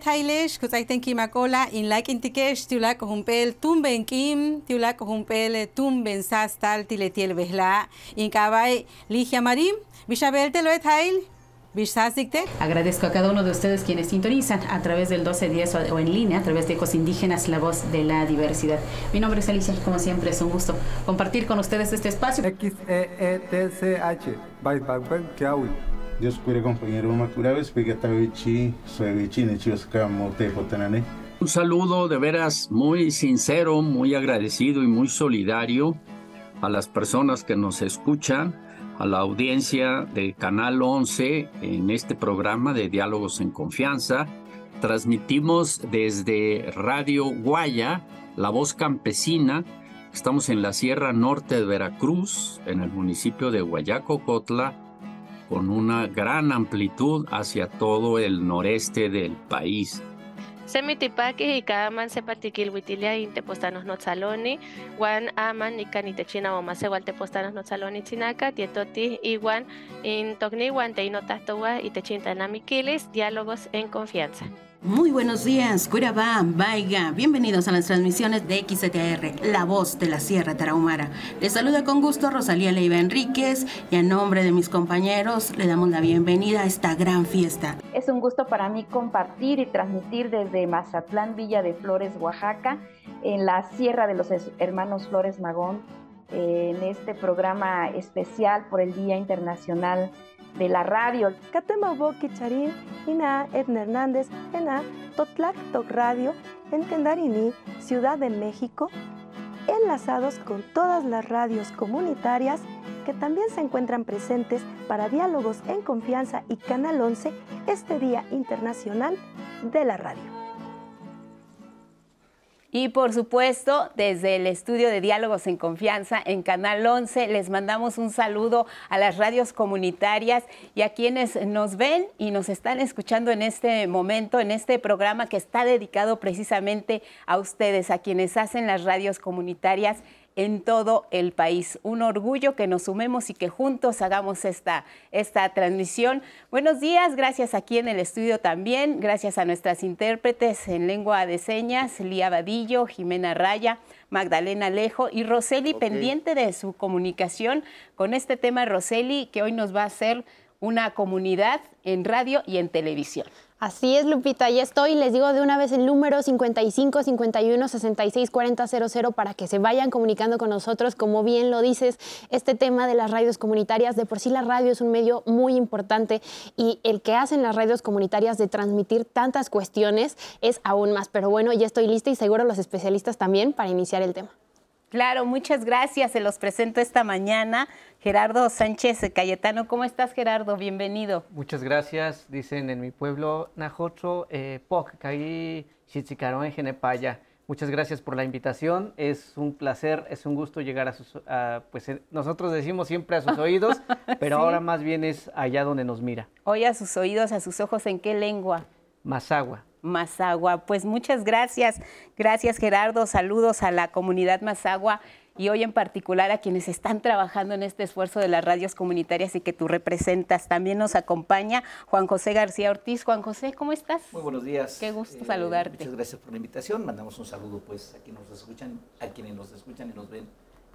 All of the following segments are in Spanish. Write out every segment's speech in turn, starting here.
Thailesh kusaiten ki makola in like intikesh tiula ko humpel tumben kim tiula ko humpel tumben sastal tiletiel behla in kabay ligia marim bishabel te lo ethail Bishazikte. Agradezco a cada uno de ustedes quienes sintonizan a través del 1210 o en línea, a través de Ecos Indígenas, la voz de la diversidad. Mi nombre es Alicia, como siempre es un gusto compartir con ustedes este espacio. X-E-E-T-C-H. Bye, bye, bye, ¿qué hago? Dios cuide compañero Mote, Potanane. Un saludo de veras muy sincero, muy agradecido y muy solidario a las personas que nos escuchan, a la audiencia de Canal 11 en este programa de Diálogos en Confianza. Transmitimos desde Radio Guaya, La Voz Campesina. Estamos en la Sierra Norte de Veracruz, en el municipio de Guayacocotla, con una gran amplitud hacia todo el noreste del país. Semitipaki y kaaman sepatikil witilia in tepostanos notzaloni, wan aman ikan itechina o mase wal tepostanos notzaloni tzinaka, tietoti iguan in tokni wan teinotahtowa itechintanamikilis, diálogos en confianza. Muy buenos días, Curabá, Vaiga. Bienvenidos a las transmisiones de XTR, La Voz de la Sierra Tarahumara. Les saluda con gusto Rosalía Leiva Enríquez y a nombre de mis compañeros le damos la bienvenida a esta gran fiesta. Es un gusto para mí compartir y transmitir desde Mazatlán, Villa de Flores, Oaxaca, en la Sierra de los Hermanos Flores Magón, en este programa especial por el Día Internacional de la radio. Catemabo Kicharín, Ina Edna Hernández, Ena Totlac Toc Radio, en Tendarini, Ciudad de México, enlazados con todas las radios comunitarias que también se encuentran presentes para diálogos en confianza y Canal 11 este Día Internacional de la Radio. Y por supuesto, desde el estudio de Diálogos en Confianza en Canal 11, les mandamos un saludo a las radios comunitarias y a quienes nos ven y nos están escuchando en este momento, en este programa que está dedicado precisamente a ustedes, a quienes hacen las radios comunitarias en todo el país. Un orgullo que nos sumemos y que juntos hagamos esta, esta transmisión. Buenos días, gracias aquí en el estudio también, gracias a nuestras intérpretes en lengua de señas, Lía Vadillo, Jimena Raya, Magdalena Alejo y Roseli, pendiente de su comunicación con este tema, Roseli, que hoy nos va a hacer una comunidad en radio y en televisión. Así es, Lupita, ya estoy. Les digo de una vez el número 55 51 66 40 00 para que se vayan comunicando con nosotros. Como bien lo dices, este tema de las radios comunitarias, de por sí la radio es un medio muy importante y el que hacen las radios comunitarias de transmitir tantas cuestiones es aún más. Pero bueno, ya estoy lista y seguro los especialistas también para iniciar el tema. Claro, muchas gracias. Se los presento esta mañana. Gerardo Sánchez Cayetano, ¿cómo estás Gerardo? Bienvenido. Muchas gracias. Dicen en mi pueblo, Najotro, eh, Poc, Caí, Chichicarón, Genepaya. Muchas gracias por la invitación. Es un placer, es un gusto llegar a sus, a, pues eh, nosotros decimos siempre a sus oídos, pero Sí. ahora más bien es allá donde nos mira. Hoy a sus oídos, a sus ojos, ¿en qué lengua? Mazagua. Mazagua. Pues muchas gracias. Gracias Gerardo. Saludos a la comunidad Mazagua y hoy en particular a quienes están trabajando en este esfuerzo de las radios comunitarias y que tú representas. También nos acompaña Juan José García Ortiz. Juan José, ¿cómo estás? Muy buenos días. Qué gusto Eh, saludarte. Muchas gracias por la invitación. Mandamos un saludo pues a quienes nos escuchan, a quienes nos escuchan y nos ven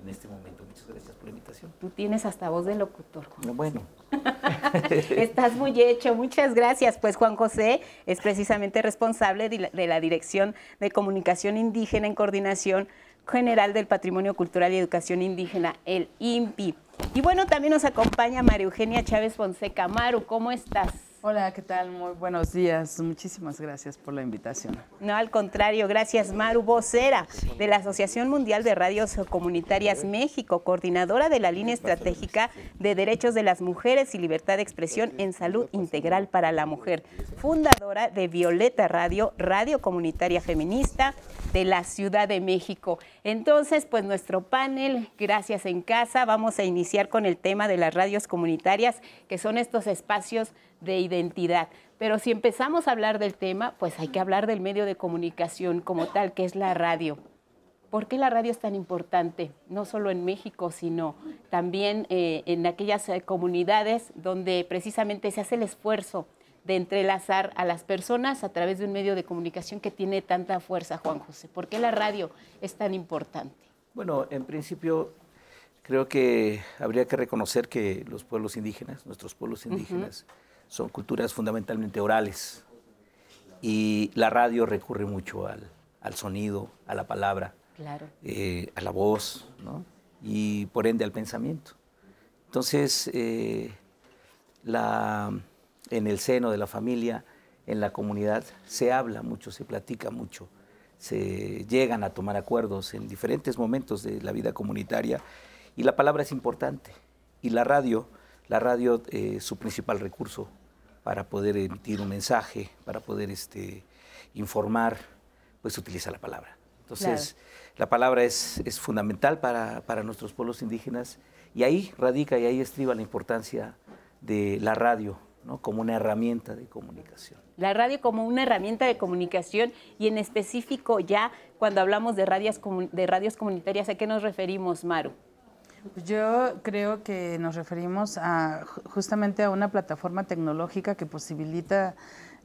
en este momento. Muchas gracias por la invitación. Tú tienes hasta voz de locutor. Juan. Bueno, Estás muy hecho, muchas gracias. Pues Juan José es precisamente responsable de la, de la Dirección de Comunicación Indígena en Coordinación General del Patrimonio Cultural y Educación Indígena, el INPI. Y bueno, también nos acompaña María Eugenia Chávez Fonseca. Maru, ¿cómo estás? Hola, ¿qué tal? Muy buenos días. Muchísimas gracias por la invitación. No, al contrario, gracias Maru, vocera de la Asociación Mundial de Radios Comunitarias México, coordinadora de la línea estratégica de derechos de las mujeres y libertad de expresión en salud integral para la mujer, fundadora de Violeta Radio, Radio Comunitaria Feminista de la Ciudad de México. Entonces, pues nuestro panel, gracias en casa, vamos a iniciar con el tema de las radios comunitarias, que son estos espacios de identidad. Pero si empezamos a hablar del tema, pues hay que hablar del medio de comunicación como tal, que es la radio. ¿Por qué la radio es tan importante? No solo en México, sino también eh, en aquellas eh, comunidades donde precisamente se hace el esfuerzo de entrelazar a las personas a través de un medio de comunicación que tiene tanta fuerza, Juan José. ¿Por qué la radio es tan importante? Bueno, en principio creo que habría que reconocer que los pueblos indígenas, nuestros pueblos indígenas, son culturas fundamentalmente orales y la radio recurre mucho al, sonido, a la palabra, eh, a la voz y por ende al pensamiento. Entonces, eh, la en el seno de la familia, en la comunidad, se habla mucho, se platica mucho, se llegan a tomar acuerdos en diferentes momentos de la vida comunitaria y la palabra es importante. Y la radio, la radio es su principal recurso para poder emitir un mensaje, para poder este, informar, pues utiliza la palabra. Entonces, la palabra es, es fundamental para, para, nuestros pueblos indígenas y ahí radica y ahí estriba la importancia de la radio como una herramienta de comunicación. La radio como una herramienta de comunicación y en específico ya cuando hablamos de radios, de radios comunitarias, ¿a qué nos referimos, Maru? Pues yo creo que nos referimos a justamente a una plataforma tecnológica que posibilita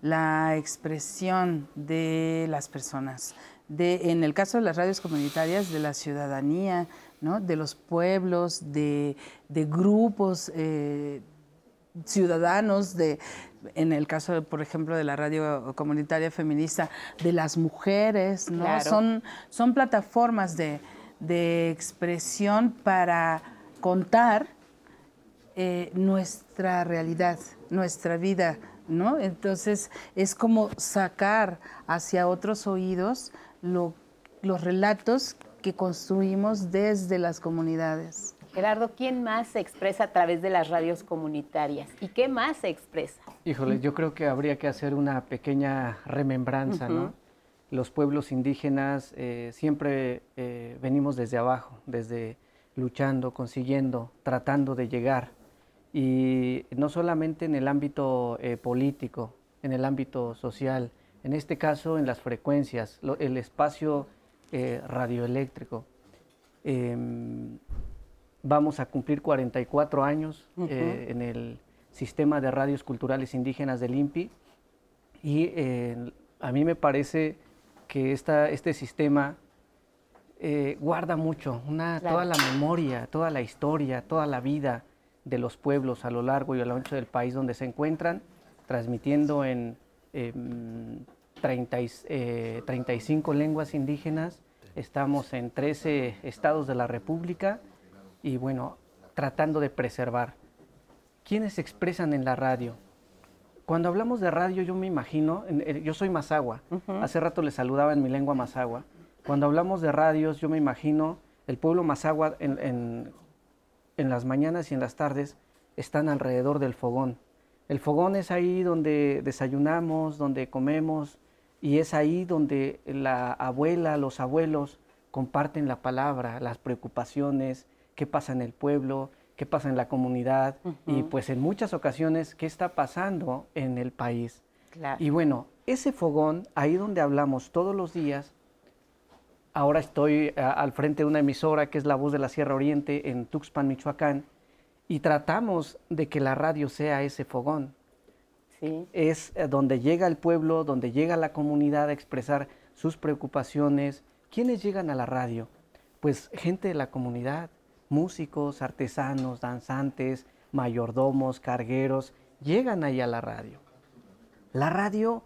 la expresión de las personas. De, en el caso de las radios comunitarias, de la ciudadanía, ¿no? de los pueblos, de, grupos eh, ciudadanos de en el caso, por ejemplo, de la radio comunitaria feminista, de las mujeres, ¿no? Son, son plataformas de, expresión para contar eh, nuestra realidad, nuestra vida, ¿no? Entonces es como sacar hacia otros oídos los relatos que construimos desde las comunidades. Gerardo, ¿quién más se expresa a través de las radios comunitarias? ¿Y qué más se expresa? Híjole, yo creo que habría que hacer una pequeña remembranza, ¿no? Los pueblos indígenas eh, siempre eh, venimos desde abajo, desde luchando, consiguiendo, tratando de llegar. Y no solamente en el ámbito eh, político, en el ámbito social, en este caso en las frecuencias, el espacio radioeléctrico. Em, vamos a cumplir 44 años eh, en el sistema de radios culturales indígenas del INPI y eh, a mí me parece que esta, este sistema eh, guarda mucho, una, toda la memoria, toda la historia, toda la vida de los pueblos a lo largo y a lo ancho del país donde se encuentran, transmitiendo en 30, 35 lenguas indígenas. Estamos en 13 estados de la República y bueno, tratando de preservar. ¿Quiénes se expresan en la radio? Cuando hablamos de radio, yo me imagino, yo soy mazagua, hace rato le saludaba en mi lengua mazagua. Cuando hablamos de radios, yo me imagino el pueblo mazagua en, en las mañanas y en las tardes están alrededor del fogón. El fogón es ahí donde desayunamos, donde comemos, y es ahí donde la abuela, los abuelos comparten la palabra, las preocupaciones, qué pasa en el pueblo, qué pasa en la comunidad y pues en muchas ocasiones qué está pasando en el país. Y bueno, ese fogón, ahí donde hablamos todos los días, ahora estoy al frente de una emisora que es La Voz de la Sierra Oriente en Tuxpan, Michoacán, y tratamos de que la radio sea ese fogón. Es eh, donde llega el pueblo, donde llega la comunidad a expresar sus preocupaciones. ¿Quiénes llegan a la radio? Pues gente de la comunidad, músicos, artesanos, danzantes, mayordomos, cargueros, llegan ahí a la radio. La radio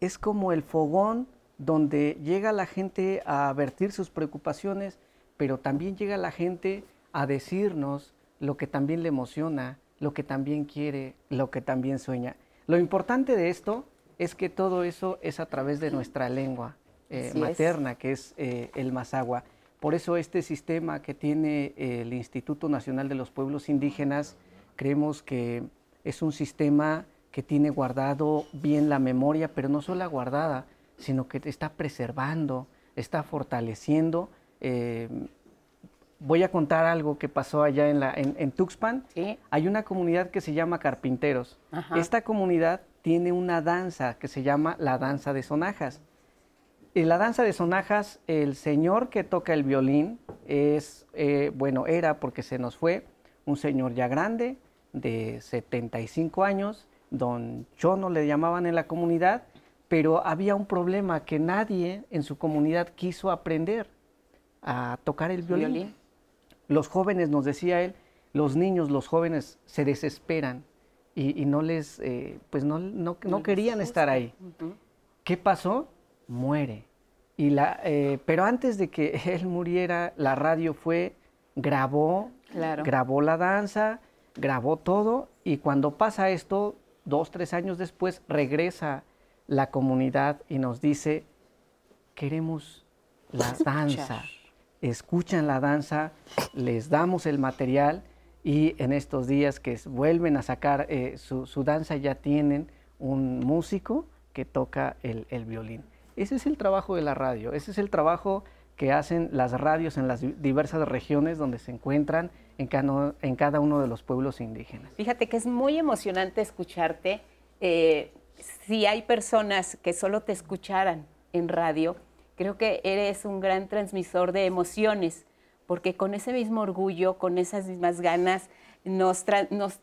es como el fogón donde llega la gente a vertir sus preocupaciones, pero también llega la gente a decirnos lo que también le emociona, lo que también quiere, lo que también sueña. Lo importante de esto es que todo eso es a través de nuestra lengua eh, materna, que es eh, el mazagua. Por eso este sistema que tiene el Instituto Nacional de los Pueblos Indígenas, creemos que es un sistema que tiene guardado bien la memoria, pero no solo guardada, sino que está preservando, está fortaleciendo. Eh, voy a contar algo que pasó allá en, la, en, Tuxpan. Hay una comunidad que se llama Carpinteros. Esta comunidad tiene una danza que se llama la danza de sonajas. En la danza de sonajas, el señor que toca el violín es, eh, bueno, era porque se nos fue, un señor ya grande, de 75 años, don Chono le llamaban en la comunidad, pero había un problema que nadie en su comunidad quiso aprender a tocar el violín. Los jóvenes, nos decía él, los niños, los jóvenes se desesperan y, no les, eh, pues no, no, querían estar ahí. ¿Qué pasó? Muere. Y la, eh, pero antes de que él muriera, la radio fue, grabó, grabó la danza, grabó todo y cuando pasa esto, dos, tres años después, regresa la comunidad y nos dice, queremos la danza. Escuchan la danza, les damos el material y en estos días que vuelven a sacar eh, su, danza ya tienen un músico que toca el, violín. Ese es el trabajo de la radio, ese es el trabajo que hacen las radios en las diversas regiones donde se encuentran en cada, uno de los pueblos indígenas. Fíjate que es muy emocionante escucharte. Eh, si hay personas que solo te escucharan en radio, creo que eres un gran transmisor de emociones porque con ese mismo orgullo, con esas mismas ganas, nos, nos,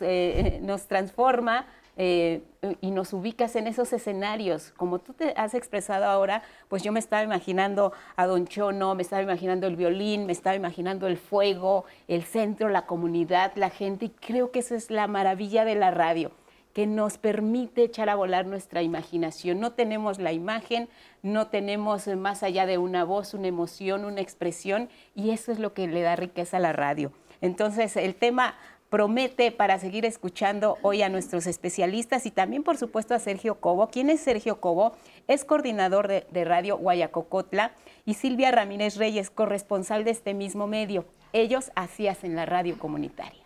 eh, nos transforma eh, y nos ubicas en esos escenarios. Como tú te has expresado ahora, pues yo me estaba imaginando a Don Chono, me estaba imaginando el violín, me estaba imaginando el fuego, el centro, la comunidad, la gente, y creo que eso es la maravilla de la radio que nos permite echar a volar nuestra imaginación. No tenemos la imagen, no tenemos más allá de una voz, una emoción, una expresión, y eso es lo que le da riqueza a la radio. Entonces, el tema promete para seguir escuchando hoy a nuestros especialistas y también, por supuesto, a Sergio Cobo. ¿Quién es Sergio Cobo? Es coordinador de, Radio Guayacocotla y Silvia Ramírez Reyes, corresponsal de este mismo medio. Ellos así hacen la radio comunitaria.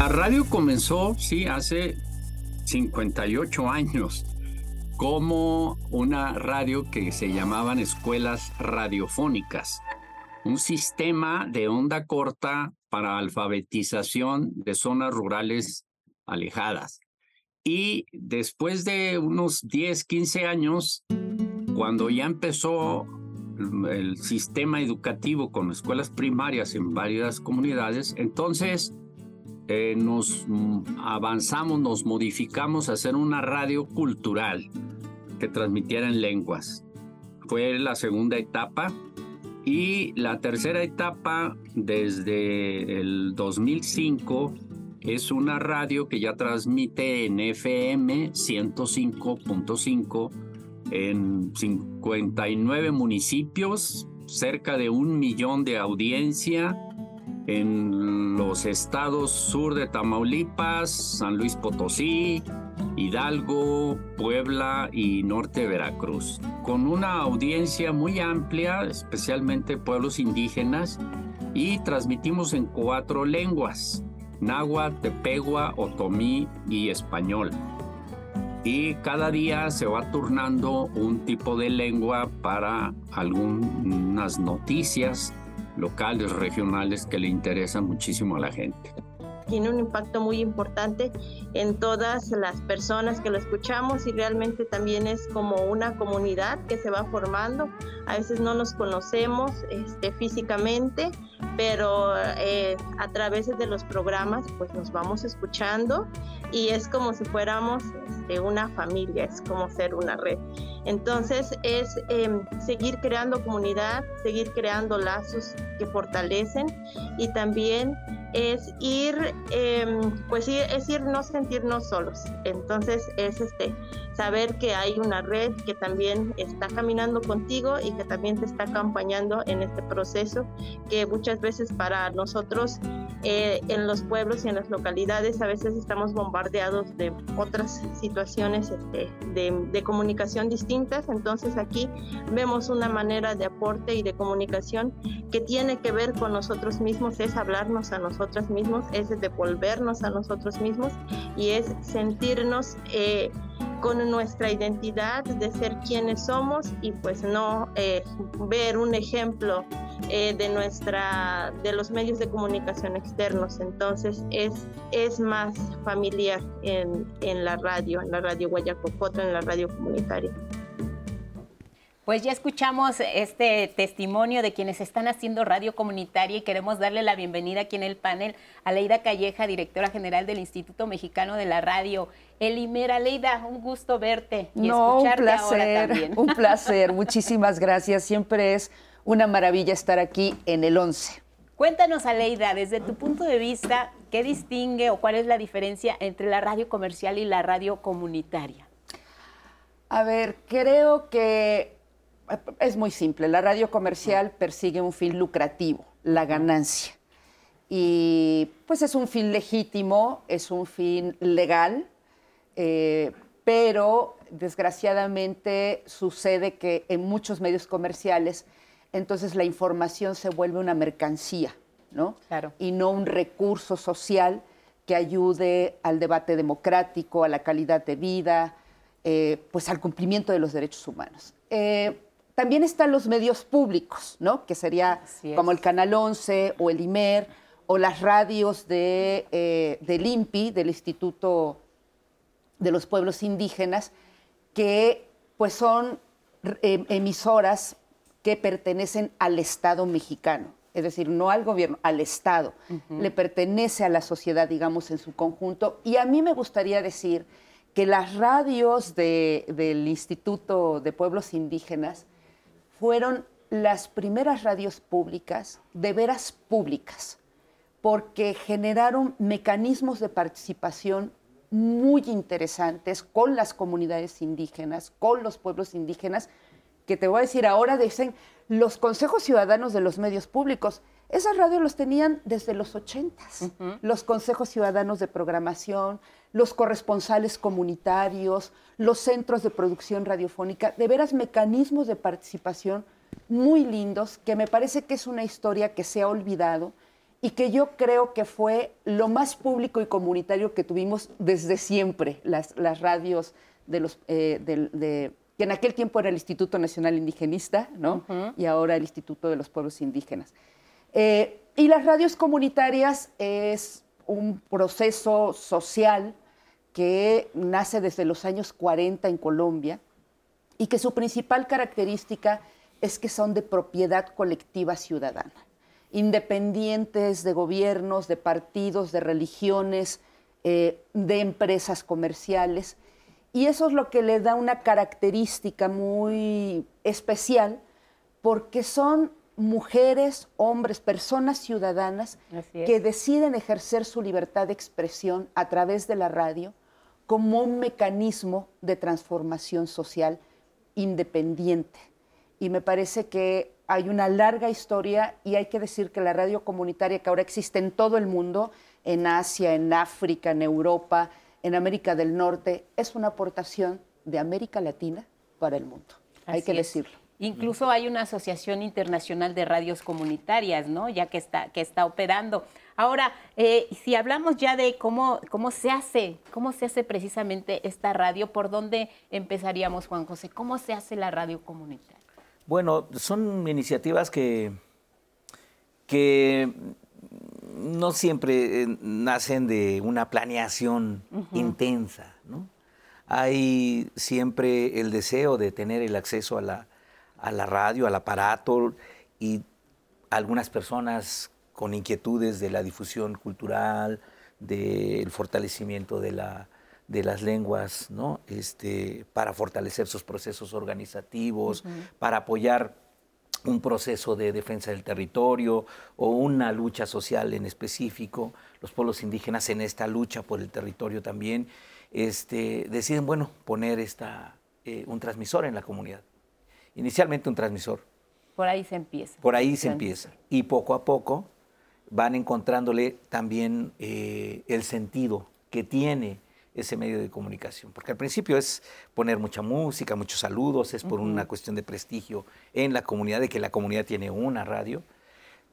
La radio comenzó, sí, hace 58 años como una radio que se llamaban escuelas radiofónicas, un sistema de onda corta para alfabetización de zonas rurales alejadas. Y después de unos 10, 15 años, cuando ya empezó el sistema educativo con escuelas primarias en varias comunidades, entonces eh, nos mm, avanzamos, nos modificamos a hacer una radio cultural que transmitiera en lenguas. Fue la segunda etapa. Y la tercera etapa, desde el 2005, es una radio que ya transmite en FM 105.5 en 59 municipios, cerca de un millón de audiencia en los estados sur de Tamaulipas, San Luis Potosí, Hidalgo, Puebla y norte de Veracruz, con una audiencia muy amplia, especialmente pueblos indígenas, y transmitimos en cuatro lenguas, náhuatl, tepegua, otomí y español. Y cada día se va turnando un tipo de lengua para algunas noticias locales, regionales que le interesan muchísimo a la gente. Tiene un impacto muy importante en todas las personas que lo escuchamos y realmente también es como una comunidad que se va formando. A veces no nos conocemos este, físicamente, pero eh, a través de los programas pues nos vamos escuchando y es como si fuéramos este, una familia, es como ser una red. Entonces es em, seguir creando comunidad, seguir creando lazos que fortalecen y también es ir, em, pues es ir no sentirnos solos. Entonces es este saber que hay una red que también está caminando contigo y que también te está acompañando en este proceso que muchas veces para nosotros eh, en los pueblos y en las localidades a veces estamos bombardeados de otras situaciones este, de, comunicación distintas. Entonces aquí vemos una manera de aporte y de comunicación que tiene que ver con nosotros mismos, es hablarnos a nosotros mismos, es devolvernos a nosotros mismos y es sentirnos eh, con nuestra identidad de ser quienes somos y pues no eh, ver un ejemplo eh, de nuestra de los medios de comunicación externos entonces es es más familiar en, en la radio en la radio Guayacopota en la radio comunitaria Pues ya escuchamos este testimonio de quienes están haciendo radio comunitaria y queremos darle la bienvenida aquí en el panel a Leida Calleja, directora general del Instituto Mexicano de la Radio. Elimera, Leida, un gusto verte y no, escucharte un placer, ahora también. Un placer, muchísimas gracias. Siempre es una maravilla estar aquí en el 11. Cuéntanos, Aleida, desde tu punto de vista, ¿qué distingue o cuál es la diferencia entre la radio comercial y la radio comunitaria? A ver, creo que es muy simple. La radio comercial persigue un fin lucrativo, la ganancia. Y pues es un fin legítimo, es un fin legal, eh, pero desgraciadamente sucede que en muchos medios comerciales entonces la información se vuelve una mercancía, ¿no? Claro. Y no un recurso social que ayude al debate democrático, a la calidad de vida, eh, pues al cumplimiento de los derechos humanos. Eh, también están los medios públicos, ¿no? Que sería como el Canal 11 o el IMER o las radios de, eh, del INPI, del Instituto de los Pueblos Indígenas, que pues son eh, emisoras que pertenecen al Estado mexicano, es decir, no al gobierno, al Estado. Le pertenece a la sociedad, digamos, en su conjunto. Y a mí me gustaría decir que las radios de- del Instituto de Pueblos Indígenas fueron las primeras radios públicas, de veras públicas, porque generaron mecanismos de participación muy interesantes con las comunidades indígenas, con los pueblos indígenas, que te voy a decir ahora, dicen los consejos ciudadanos de los medios públicos. Esas radios los tenían desde los 80, los consejos ciudadanos de programación, los corresponsales comunitarios, los centros de producción radiofónica, de veras mecanismos de participación muy lindos, que me parece que es una historia que se ha olvidado y que yo creo que fue lo más público y comunitario que tuvimos desde siempre, las, las radios de los, eh, de- que en aquel tiempo era el Instituto Nacional Indigenista, ¿no? Y ahora el Instituto de los Pueblos Indígenas. Eh, y las radios comunitarias es un proceso social que nace desde los años 40 en Colombia y que su principal característica es que son de propiedad colectiva ciudadana, independientes de gobiernos, de partidos, de religiones, eh, de empresas comerciales. Y eso es lo que le da una característica muy especial, porque son mujeres, hombres, personas ciudadanas es. que deciden ejercer su libertad de expresión a través de la radio como un mecanismo de transformación social independiente. Y me parece que hay una larga historia y hay que decir que la radio comunitaria que ahora existe en todo el mundo, en Asia, en África, en Europa, en América del Norte, es una aportación de América Latina para el mundo. hay que es. decirlo. Incluso hay una asociación internacional de radios comunitarias, ¿no? Ya que está, que está operando. Ahora, eh, si hablamos ya de cómo, cómo se hace, cómo se hace precisamente esta radio, ¿por dónde empezaríamos, Juan José? ¿Cómo se hace la radio comunitaria? Bueno, son iniciativas que, que no siempre eh, nacen de una planeación intensa, ¿no? Hay siempre el deseo de tener el acceso a la, a la radio, al aparato y algunas personas con inquietudes de la difusión cultural, del fortalecimiento de, la, de las lenguas, ¿no? este, para fortalecer sus procesos organizativos, Ujú. para apoyar un proceso de defensa del territorio o una lucha social en específico, los pueblos indígenas en esta lucha por el territorio también, este, deciden, bueno, poner esta, eh, un transmisor en la comunidad. Inicialmente un transmisor, Por ahí se empieza. por ahí se empieza. Y poco a poco van encontrándole también eh, el sentido que tiene ese medio de comunicación. Porque al principio es poner mucha música, muchos saludos, es por una cuestión de prestigio en la comunidad, de que la comunidad tiene una radio.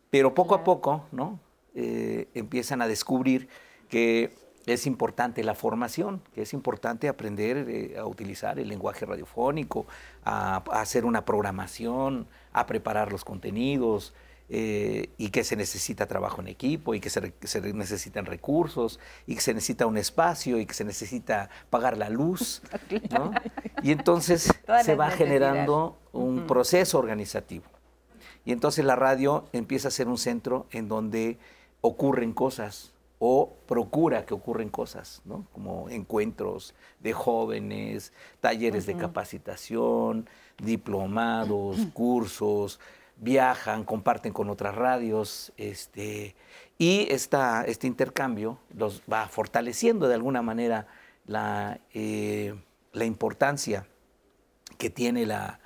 Pero poco a poco, ¿no? Eh, empiezan a descubrir que es importante la formación, que es importante aprender eh, a utilizar el lenguaje radiofónico, a, a hacer una programación, a preparar los contenidos, eh, y que se necesita trabajo en equipo y que se, necesitan recursos y que se necesita un espacio y que se necesita pagar la luz. Y entonces se va generando un proceso organizativo. Y entonces la radio empieza a ser un centro en donde ocurren cosas o procura que ocurren cosas, ¿no? como encuentros de jóvenes, talleres de capacitación, diplomados, cursos, viajan, comparten con otras radios, este, y esta, este intercambio los va fortaleciendo de alguna manera la, eh, la importancia que tiene la,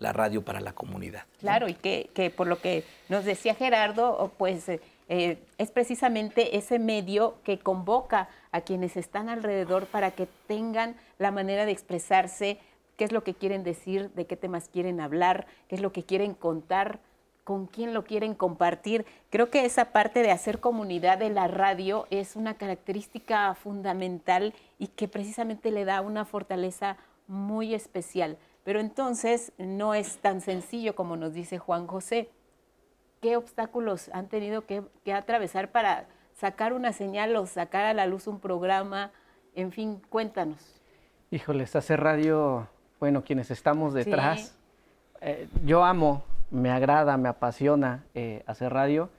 la, radio para la comunidad. Claro, y que, que, por lo que nos decía Gerardo, pues eh, es precisamente ese medio que convoca a quienes están alrededor para que tengan la manera de expresarse, qué es lo que quieren decir, de qué temas quieren hablar, qué es lo que quieren contar, con quién lo quieren compartir. Creo que esa parte de hacer comunidad de la radio es una característica fundamental y que precisamente le da una fortaleza muy especial. Pero entonces no es tan sencillo como nos dice Juan José. ¿Qué obstáculos han tenido que, atravesar para sacar una señal o sacar a la luz un programa? En fin, cuéntanos. Híjoles, hacer radio, bueno, quienes estamos detrás, eh, yo amo, me agrada, me apasiona eh, hacer radio.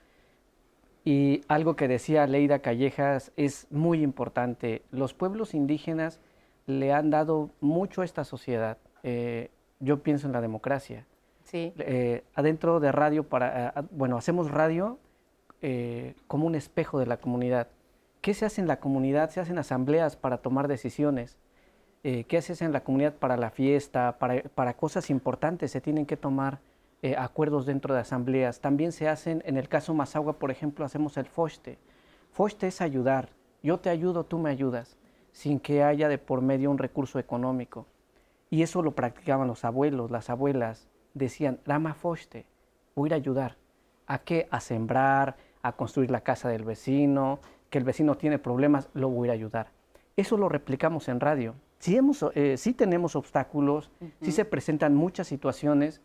Y algo que decía Leida Callejas es muy importante. Los pueblos indígenas le han dado mucho a esta sociedad. Eh, yo pienso en la democracia. Sí. Eh, adentro de radio, para, bueno, hacemos radio eh, como un espejo de la comunidad. ¿Qué se hace en la comunidad? Se hacen asambleas para tomar decisiones. ¿Qué se hace en la comunidad para la fiesta? Para, para cosas importantes se tienen que tomar acuerdos dentro de asambleas. También se hacen, en el caso Mazagua, por ejemplo, hacemos el FOSTE. FOSTE es ayudar. Yo te ayudo, tú me ayudas, sin que haya de por medio un recurso económico. Y eso lo practicaban los abuelos, las abuelas, decían, Rama Foste, voy a ir a ayudar. ¿A qué? A sembrar, a construir la casa del vecino, que el vecino tiene problemas, lo voy a ir a ayudar. Eso lo replicamos en radio. Sí, hemos, eh, tenemos obstáculos, sí se presentan muchas situaciones,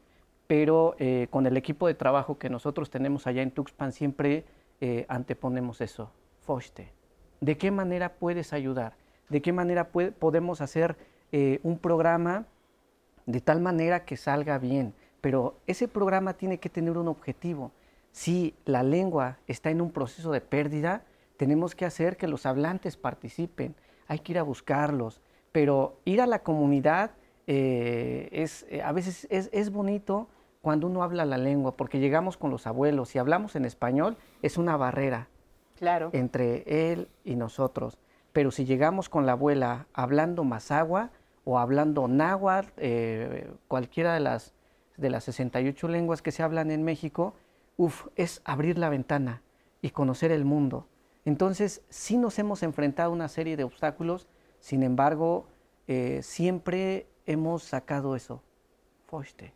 pero eh, con el equipo de trabajo que nosotros tenemos allá en Tuxpan siempre eh, anteponemos eso, Foste. ¿De qué manera puedes ayudar? ¿De qué manera podemos hacer un programa de tal manera que salga bien? pero ese programa tiene que tener un objetivo. Si la lengua está en un proceso de pérdida, tenemos que hacer que los hablantes participen, hay que ir a buscarlos, pero ir a la comunidad eh, es, eh, a veces es, bonito cuando uno habla la lengua, porque llegamos con los abuelos, si hablamos en español es una barrera claro. entre él y nosotros, pero si llegamos con la abuela hablando mazagua o hablando náhuatl, eh, cualquiera de las de las 68 lenguas que se hablan en México, uf, es abrir la ventana y conocer el mundo. Entonces, sí nos hemos enfrentado a una serie de obstáculos, sin embargo, eh, siempre hemos sacado eso. Foste,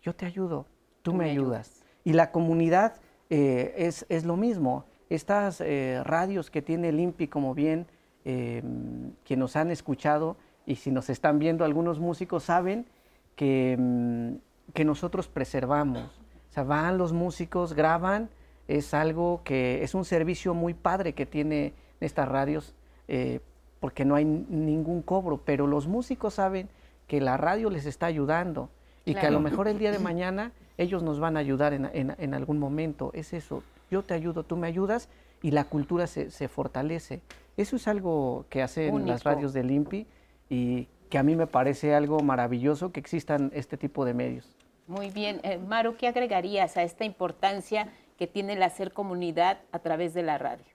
yo te ayudo, tú, me, ayudas. Y la comunidad eh, es, es, lo mismo. Estas eh, radios que tiene el INPI, como bien, que nos han escuchado, y si nos están viendo algunos músicos, saben que mm, que nosotros preservamos. O sea, van los músicos, graban, es algo que es un servicio muy padre que tiene estas radios, eh, porque no hay ningún cobro, pero los músicos saben que la radio les está ayudando y que a lo mejor el día de mañana ellos nos van a ayudar en, algún momento. Es eso, yo te ayudo, tú me ayudas y la cultura se, fortalece. Eso es algo que hacen las radios del INPI y que a mí me parece algo maravilloso que existan este tipo de medios. Muy bien. Eh, Maru, ¿qué agregarías a esta importancia que tiene el hacer comunidad a través de la radio?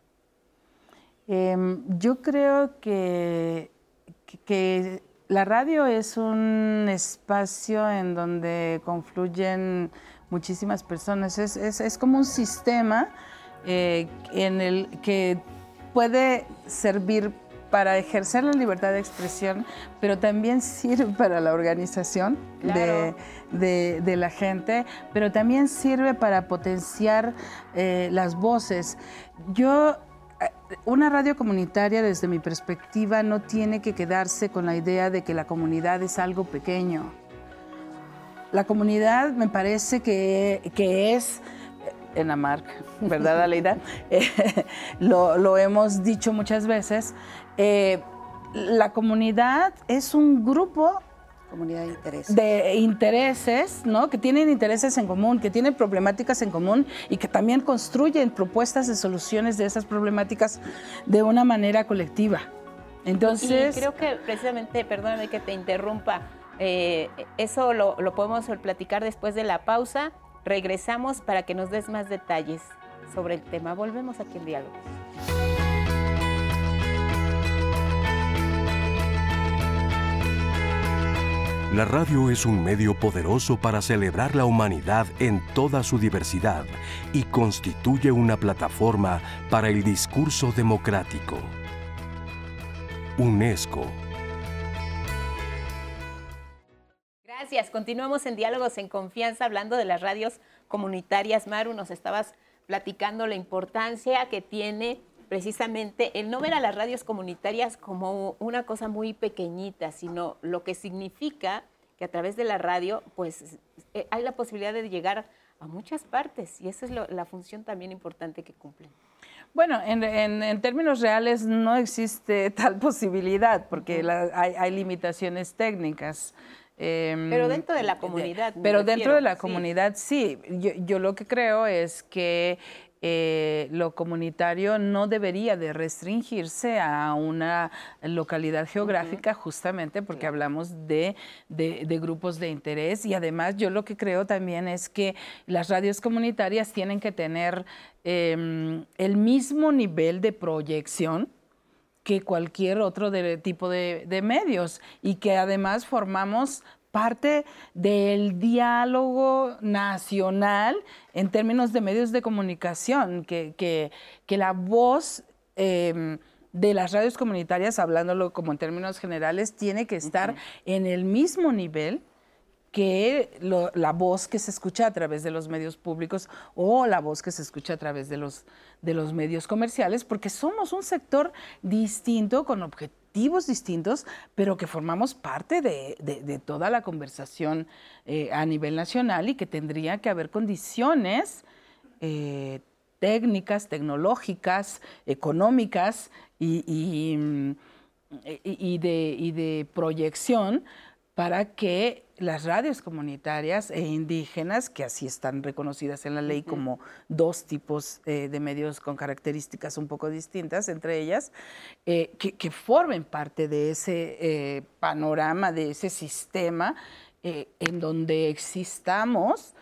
Em, yo creo que, que, la radio es un espacio en donde confluyen muchísimas personas. Es, es, es como un sistema eh, en el que puede servir para ejercer la libertad de expresión, pero también sirve para la organización de, la gente, pero también sirve para potenciar eh, las voces. Yo una radio comunitaria, desde mi perspectiva, no tiene que quedarse con la idea de que la comunidad es algo pequeño. La comunidad me parece que, que es en la marca, ¿verdad, Aleida? Eh, lo, lo, hemos dicho muchas veces. Eh, la comunidad es un grupo comunidad de intereses. De intereses, ¿no? Que tienen intereses en común, que tienen problemáticas en común y que también construyen propuestas de soluciones de esas problemáticas de una manera colectiva. Entonces. Y creo que precisamente, perdóname que te interrumpa, eh, eso lo, lo podemos platicar después de la pausa. Regresamos para que nos des más detalles sobre el tema. Volvemos aquí en diálogo. La radio es un medio poderoso para celebrar la humanidad en toda su diversidad y constituye una plataforma para el discurso democrático. UNESCO. Gracias. Continuamos en Diálogos en Confianza hablando de las radios comunitarias. Maru, nos estabas platicando la importancia que tiene precisamente el no ver a las radios comunitarias como una cosa muy pequeñita, sino lo que significa que a través de la radio, pues eh, hay la posibilidad de llegar a muchas partes y esa es la función también importante que cumplen. Bueno, en, términos reales no existe tal posibilidad porque hay, limitaciones técnicas. Em, pero dentro de la comunidad. pero dentro de la comunidad sí. Yo, yo, lo que creo es que eh, lo comunitario no debería de restringirse a una localidad geográfica justamente porque hablamos de, grupos de interés y además yo lo que creo también es que las radios comunitarias tienen que tener em, el mismo nivel de proyección que cualquier otro tipo de, de, medios y que además formamos parte del diálogo nacional en términos de medios de comunicación, que, que, la voz em, de las radios comunitarias, hablándolo como en términos generales, tiene que estar en el mismo nivel que la voz que se escucha a través de los medios públicos o la voz que se escucha a través de los, de los medios comerciales, porque somos un sector distinto con objetivos distintos, pero que formamos parte de, toda la conversación eh, a nivel nacional y que tendría que haber condiciones eh, técnicas, tecnológicas, económicas y, de, y de proyección para que las radios comunitarias e indígenas, que así están reconocidas en la ley como dos tipos eh, de medios con características un poco distintas entre ellas, eh, que, formen parte de ese eh, panorama, de ese sistema en donde existamos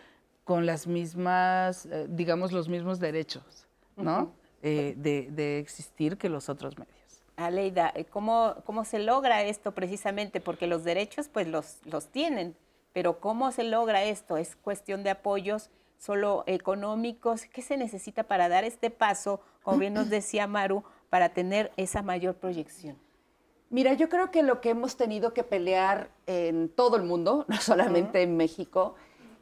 con las mismas, digamos, los mismos derechos, ¿no? de, de existir que los otros medios. Aleida, eh, ¿cómo, ¿cómo se logra esto precisamente? Porque los derechos pues los, los tienen, pero ¿cómo se logra esto? ¿Es cuestión de apoyos solo económicos? ¿Qué se necesita para dar este paso, como bien nos decía Maru, para tener esa mayor proyección? Mira, yo creo que lo que hemos tenido que pelear en todo el mundo, no solamente en México,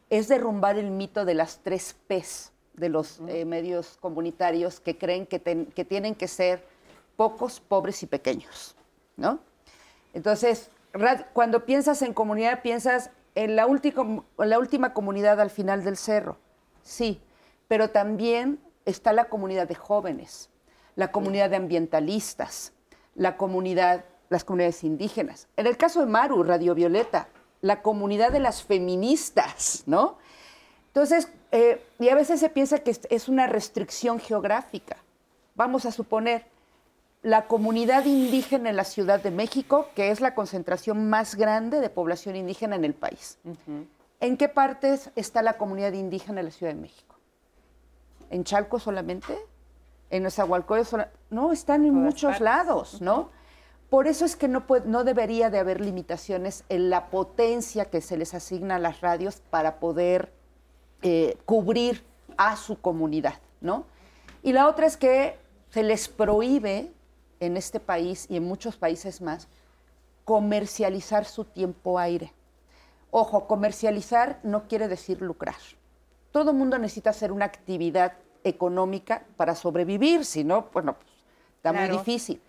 es derrumbar el mito de las tres Ps de los eh, medios comunitarios que creen que, que tienen que ser pocos, pobres y pequeños, ¿no? Entonces, cuando piensas en comunidad, piensas en la, última, comunidad al final del cerro, sí, pero también está la comunidad de jóvenes, la comunidad de ambientalistas, la comunidad, las comunidades indígenas. En el caso de Maru, Radio Violeta, la comunidad de las feministas, ¿no? Entonces, eh, y a veces se piensa que es una restricción geográfica. Vamos a suponer, la comunidad indígena en la Ciudad de México, que es la concentración más grande de población indígena en el país. ¿En qué partes está la comunidad indígena en la Ciudad de México? ¿En Chalco solamente? ¿En Nezahualcóyotl solamente? No, están en muchos lados, ¿no? Por eso es que no, no debería de haber limitaciones en la potencia que se les asigna a las radios para poder eh, cubrir a su comunidad, ¿no? Y la otra es que se les prohíbe en este país y en muchos países más comercializar su tiempo aire. Ojo, comercializar no quiere decir lucrar. Todo el mundo necesita hacer una actividad económica para sobrevivir, si no, bueno, pues, está muy difícil.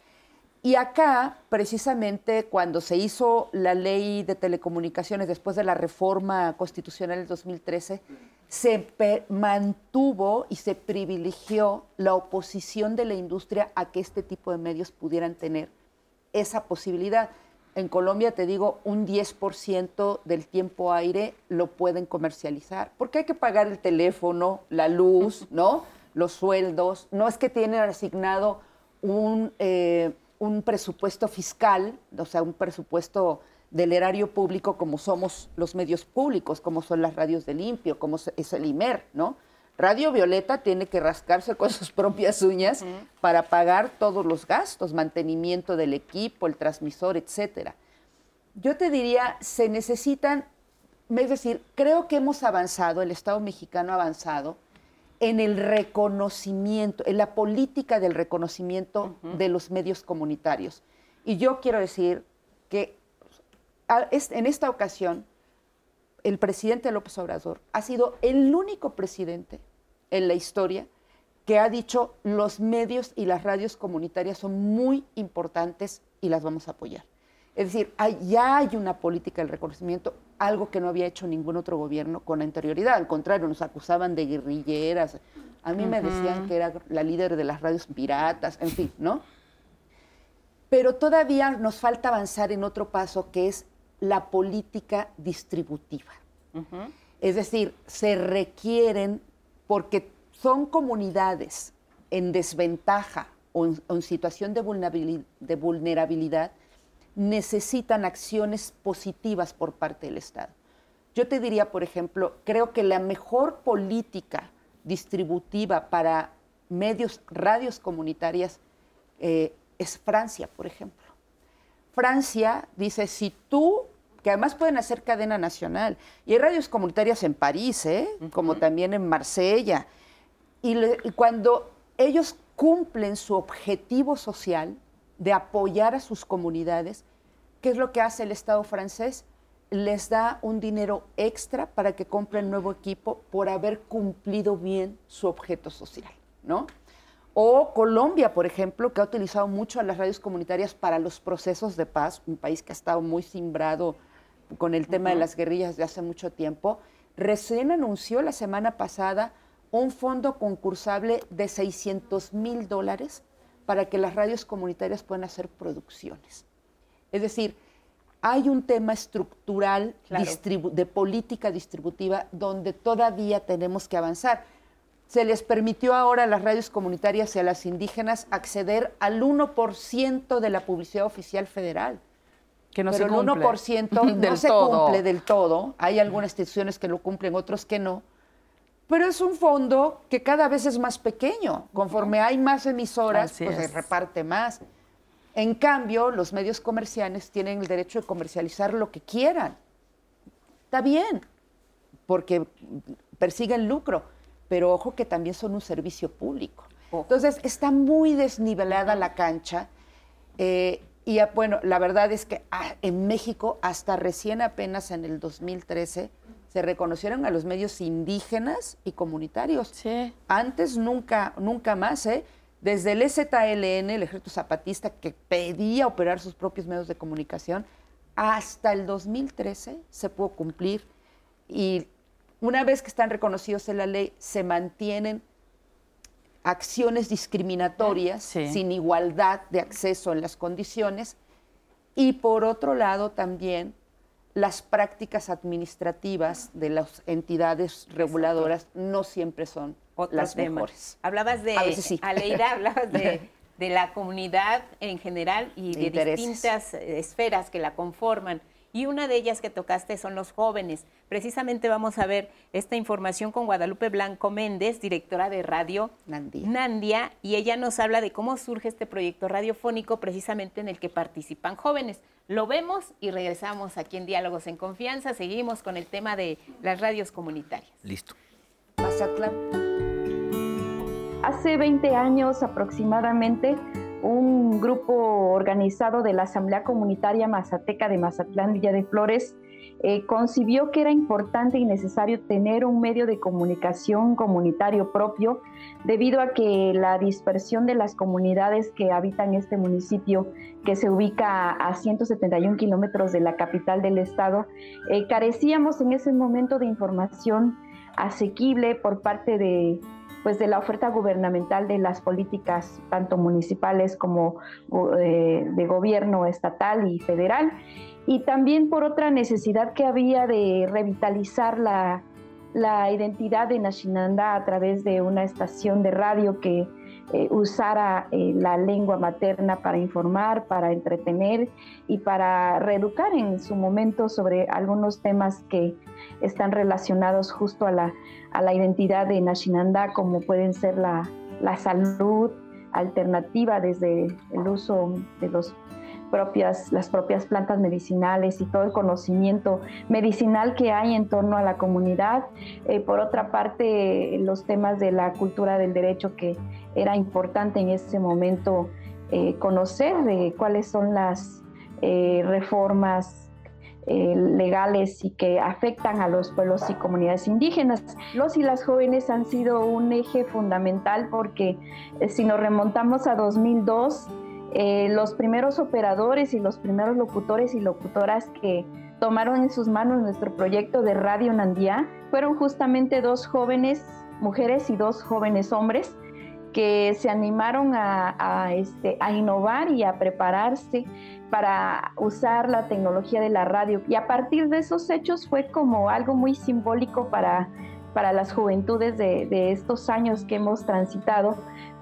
Y acá, precisamente, cuando se hizo la ley de telecomunicaciones después de la reforma constitucional del 2013, se mantuvo y se privilegió la oposición de la industria a que este tipo de medios pudieran tener esa posibilidad. En Colombia, te digo, un 10% del tiempo aire lo pueden comercializar, porque hay que pagar el teléfono, la luz, ¿no? Los sueldos. No es que tienen asignado un, eh, un presupuesto fiscal, o sea, un presupuesto del erario público como somos los medios públicos, como son las radios de limpio, como es el IMER, ¿no? Radio Violeta tiene que rascarse con sus propias uñas para pagar todos los gastos, mantenimiento del equipo, el transmisor, etcétera. Yo te diría, se necesitan, es decir, creo que hemos avanzado, el Estado mexicano ha avanzado en el reconocimiento, en la política del reconocimiento de los medios comunitarios. Y yo quiero decir que en esta ocasión el presidente López Obrador ha sido el único presidente en la historia que ha dicho los medios y las radios comunitarias son muy importantes y las vamos a apoyar. Es decir, ya hay una política del reconocimiento, algo que no había hecho ningún otro gobierno con anterioridad. Al contrario, nos acusaban de guerrilleras. A mí me decían que era la líder de las radios piratas, en fin, ¿no? Pero todavía nos falta avanzar en otro paso que es la política distributiva. Es decir, se requieren, porque son comunidades en desventaja o en, situación de vulnerabilidad, necesitan acciones positivas por parte del Estado. Yo te diría, por ejemplo, creo que la mejor política distributiva para medios, radios comunitarias, eh, es Francia, por ejemplo. Francia dice, si tú que además pueden hacer cadena nacional. Y hay radios comunitarias en París, ¿eh? como también en Marsella. Y, cuando ellos cumplen su objetivo social de apoyar a sus comunidades, ¿qué es lo que hace el Estado francés? Les da un dinero extra para que compren nuevo equipo por haber cumplido bien su objeto social, ¿no? O Colombia, por ejemplo, que ha utilizado mucho a las radios comunitarias para los procesos de paz, un país que ha estado muy simbrado con el tema de las guerrillas de hace mucho tiempo, recién anunció la semana pasada un fondo concursable de 600 mil dólares para que las radios comunitarias puedan hacer producciones. Es decir, hay un tema estructural de política distributiva donde todavía tenemos que avanzar. Se les permitió ahora a las radios comunitarias y a las indígenas acceder al 1% de la publicidad oficial federal que no pero se cumple. el 1% no se cumple del todo. Hay algunas instituciones que lo cumplen, otros que no. Pero es un fondo que cada vez es más pequeño. Conforme hay más emisoras, pues se reparte más. En cambio, los medios comerciales tienen el derecho de comercializar lo que quieran. Está bien, porque persiguen lucro, pero ojo que también son un servicio público. Entonces, está muy desnivelada la cancha. Eh, y bueno, la verdad es que ah, en México, hasta recién apenas en el 2013, se reconocieron a los medios indígenas y comunitarios. Sí. Antes nunca, nunca más, ¿eh? Desde el EZLN, el Ejército Zapatista, que pedía operar sus propios medios de comunicación, hasta el 2013 se pudo cumplir. Y una vez que están reconocidos en la ley, se mantienen acciones discriminatorias sin igualdad de acceso en las condiciones. Y por otro lado también las prácticas administrativas de las entidades reguladoras no siempre son las mejores. Hablabas de, Aleida, hablabas de, de, la comunidad en general y de distintas esferas que la conforman y una de ellas que tocaste son los jóvenes. Precisamente vamos a ver esta información con Guadalupe Blanco Méndez, directora de Radio Nandia. y ella nos habla de cómo surge este proyecto radiofónico precisamente en el que participan jóvenes. Lo vemos y regresamos aquí en Diálogos en Confianza. Seguimos con el tema de las radios comunitarias. Listo. Hace 20 años aproximadamente un grupo organizado de la Asamblea Comunitaria Mazateca de Mazatlán Villa de Flores eh, concibió que era importante y necesario tener un medio de comunicación comunitario propio debido a que la dispersión de las comunidades que habitan este municipio, que se ubica a 171 kilómetros de la capital del estado, eh, carecíamos en ese momento de información asequible por parte de, pues, de la oferta gubernamental de las políticas tanto municipales como eh, de gobierno estatal y federal. Y también por otra necesidad que había de revitalizar la, la identidad de Nashinanda a través de una estación de radio que eh, usara eh, la lengua materna para informar, para entretener y para reeducar en su momento sobre algunos temas que están relacionados justo a la, a la identidad de Nashinanda, como pueden ser la, la salud alternativa desde el uso de las propias plantas medicinales y todo el conocimiento medicinal que hay en torno a la comunidad. Eh, por otra parte, los temas de la cultura del derecho que era importante en ese momento eh, conocer de cuáles son las eh, reformas legales y que afectan a los pueblos y comunidades indígenas. Los y las jóvenes han sido un eje fundamental porque si nos remontamos a 2002, eh, los primeros operadores y los primeros locutores y locutoras que tomaron en sus manos nuestro proyecto de Radio Nandía fueron justamente dos jóvenes mujeres y dos jóvenes hombres que se animaron a, este, a innovar y a prepararse para usar la tecnología de la radio. Y a partir de esos hechos fue como algo muy simbólico para, para las juventudes de, de estos años que hemos transitado,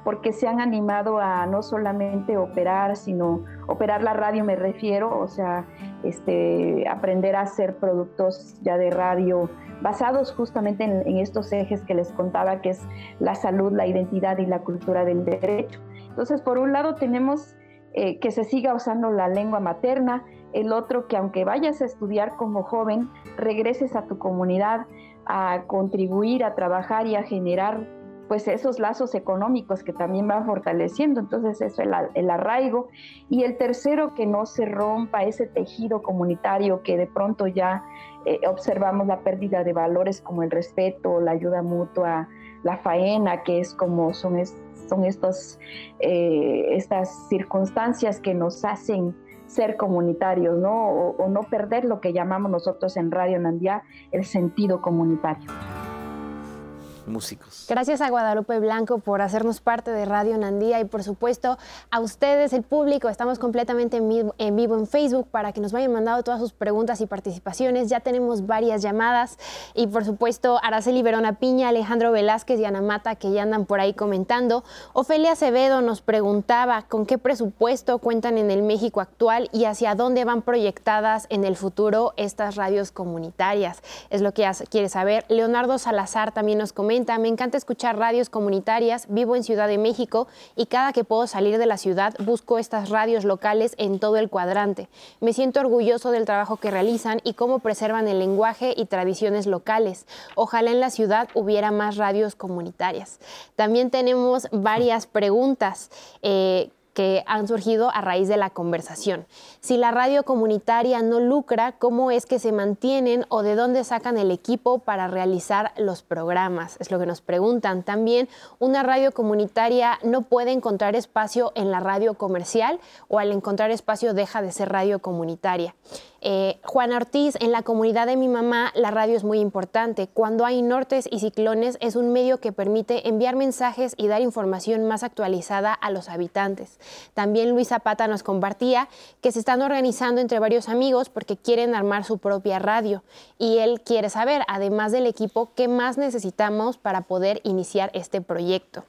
porque se han animado a no solamente operar, sino operar la radio me refiero, o sea, este, aprender a hacer productos ya de radio basados justamente en, estos ejes que les contaba, que es la salud, la identidad y la cultura del derecho. Entonces, por un lado tenemos eh, que se siga usando la lengua materna, el otro que aunque vayas a estudiar como joven, regreses a tu comunidad a contribuir, a trabajar y a generar pues esos lazos económicos que también van fortaleciendo, entonces eso el, el arraigo. Y el tercero, que no se rompa ese tejido comunitario que de pronto ya eh, observamos la pérdida de valores como el respeto, la ayuda mutua, la faena, que es como son, son estos, eh, estas circunstancias que nos hacen ser comunitarios, ¿no? O, o, no perder lo que llamamos nosotros en Radio Nandía el sentido comunitario músicos. Gracias a Guadalupe Blanco por hacernos parte de Radio Nandía y por supuesto a ustedes, el público. Estamos completamente en vivo, en Facebook para que nos vayan mandando todas sus preguntas y participaciones. Ya tenemos varias llamadas y por supuesto Araceli Verona Piña, Alejandro Velázquez y Ana Mata que ya andan por ahí comentando. Ofelia Acevedo nos preguntaba con qué presupuesto cuentan en el México actual y hacia dónde van proyectadas en el futuro estas radios comunitarias. Es lo que quiere saber. Leonardo Salazar también nos comenta me encanta escuchar radios comunitarias, vivo en Ciudad de México y cada que puedo salir de la ciudad busco estas radios locales en todo el cuadrante. Me siento orgulloso del trabajo que realizan y cómo preservan el lenguaje y tradiciones locales. Ojalá en la ciudad hubiera más radios comunitarias. También tenemos varias preguntas. Eh, que han surgido a raíz de la conversación. Si la radio comunitaria no lucra, ¿cómo es que se mantienen o de dónde sacan el equipo para realizar los programas? Es lo que nos preguntan. También, ¿una radio comunitaria no puede encontrar espacio en la radio comercial o al encontrar espacio deja de ser radio comunitaria? Eh, Juan Ortiz, en la comunidad de mi mamá, la radio es muy importante. Cuando hay nortes y ciclones, es un medio que permite enviar mensajes y dar información más actualizada a los habitantes. También Luis Zapata nos compartía que se están organizando entre varios amigos porque quieren armar su propia radio. Y él quiere saber, además del equipo, qué más necesitamos para poder iniciar este proyecto.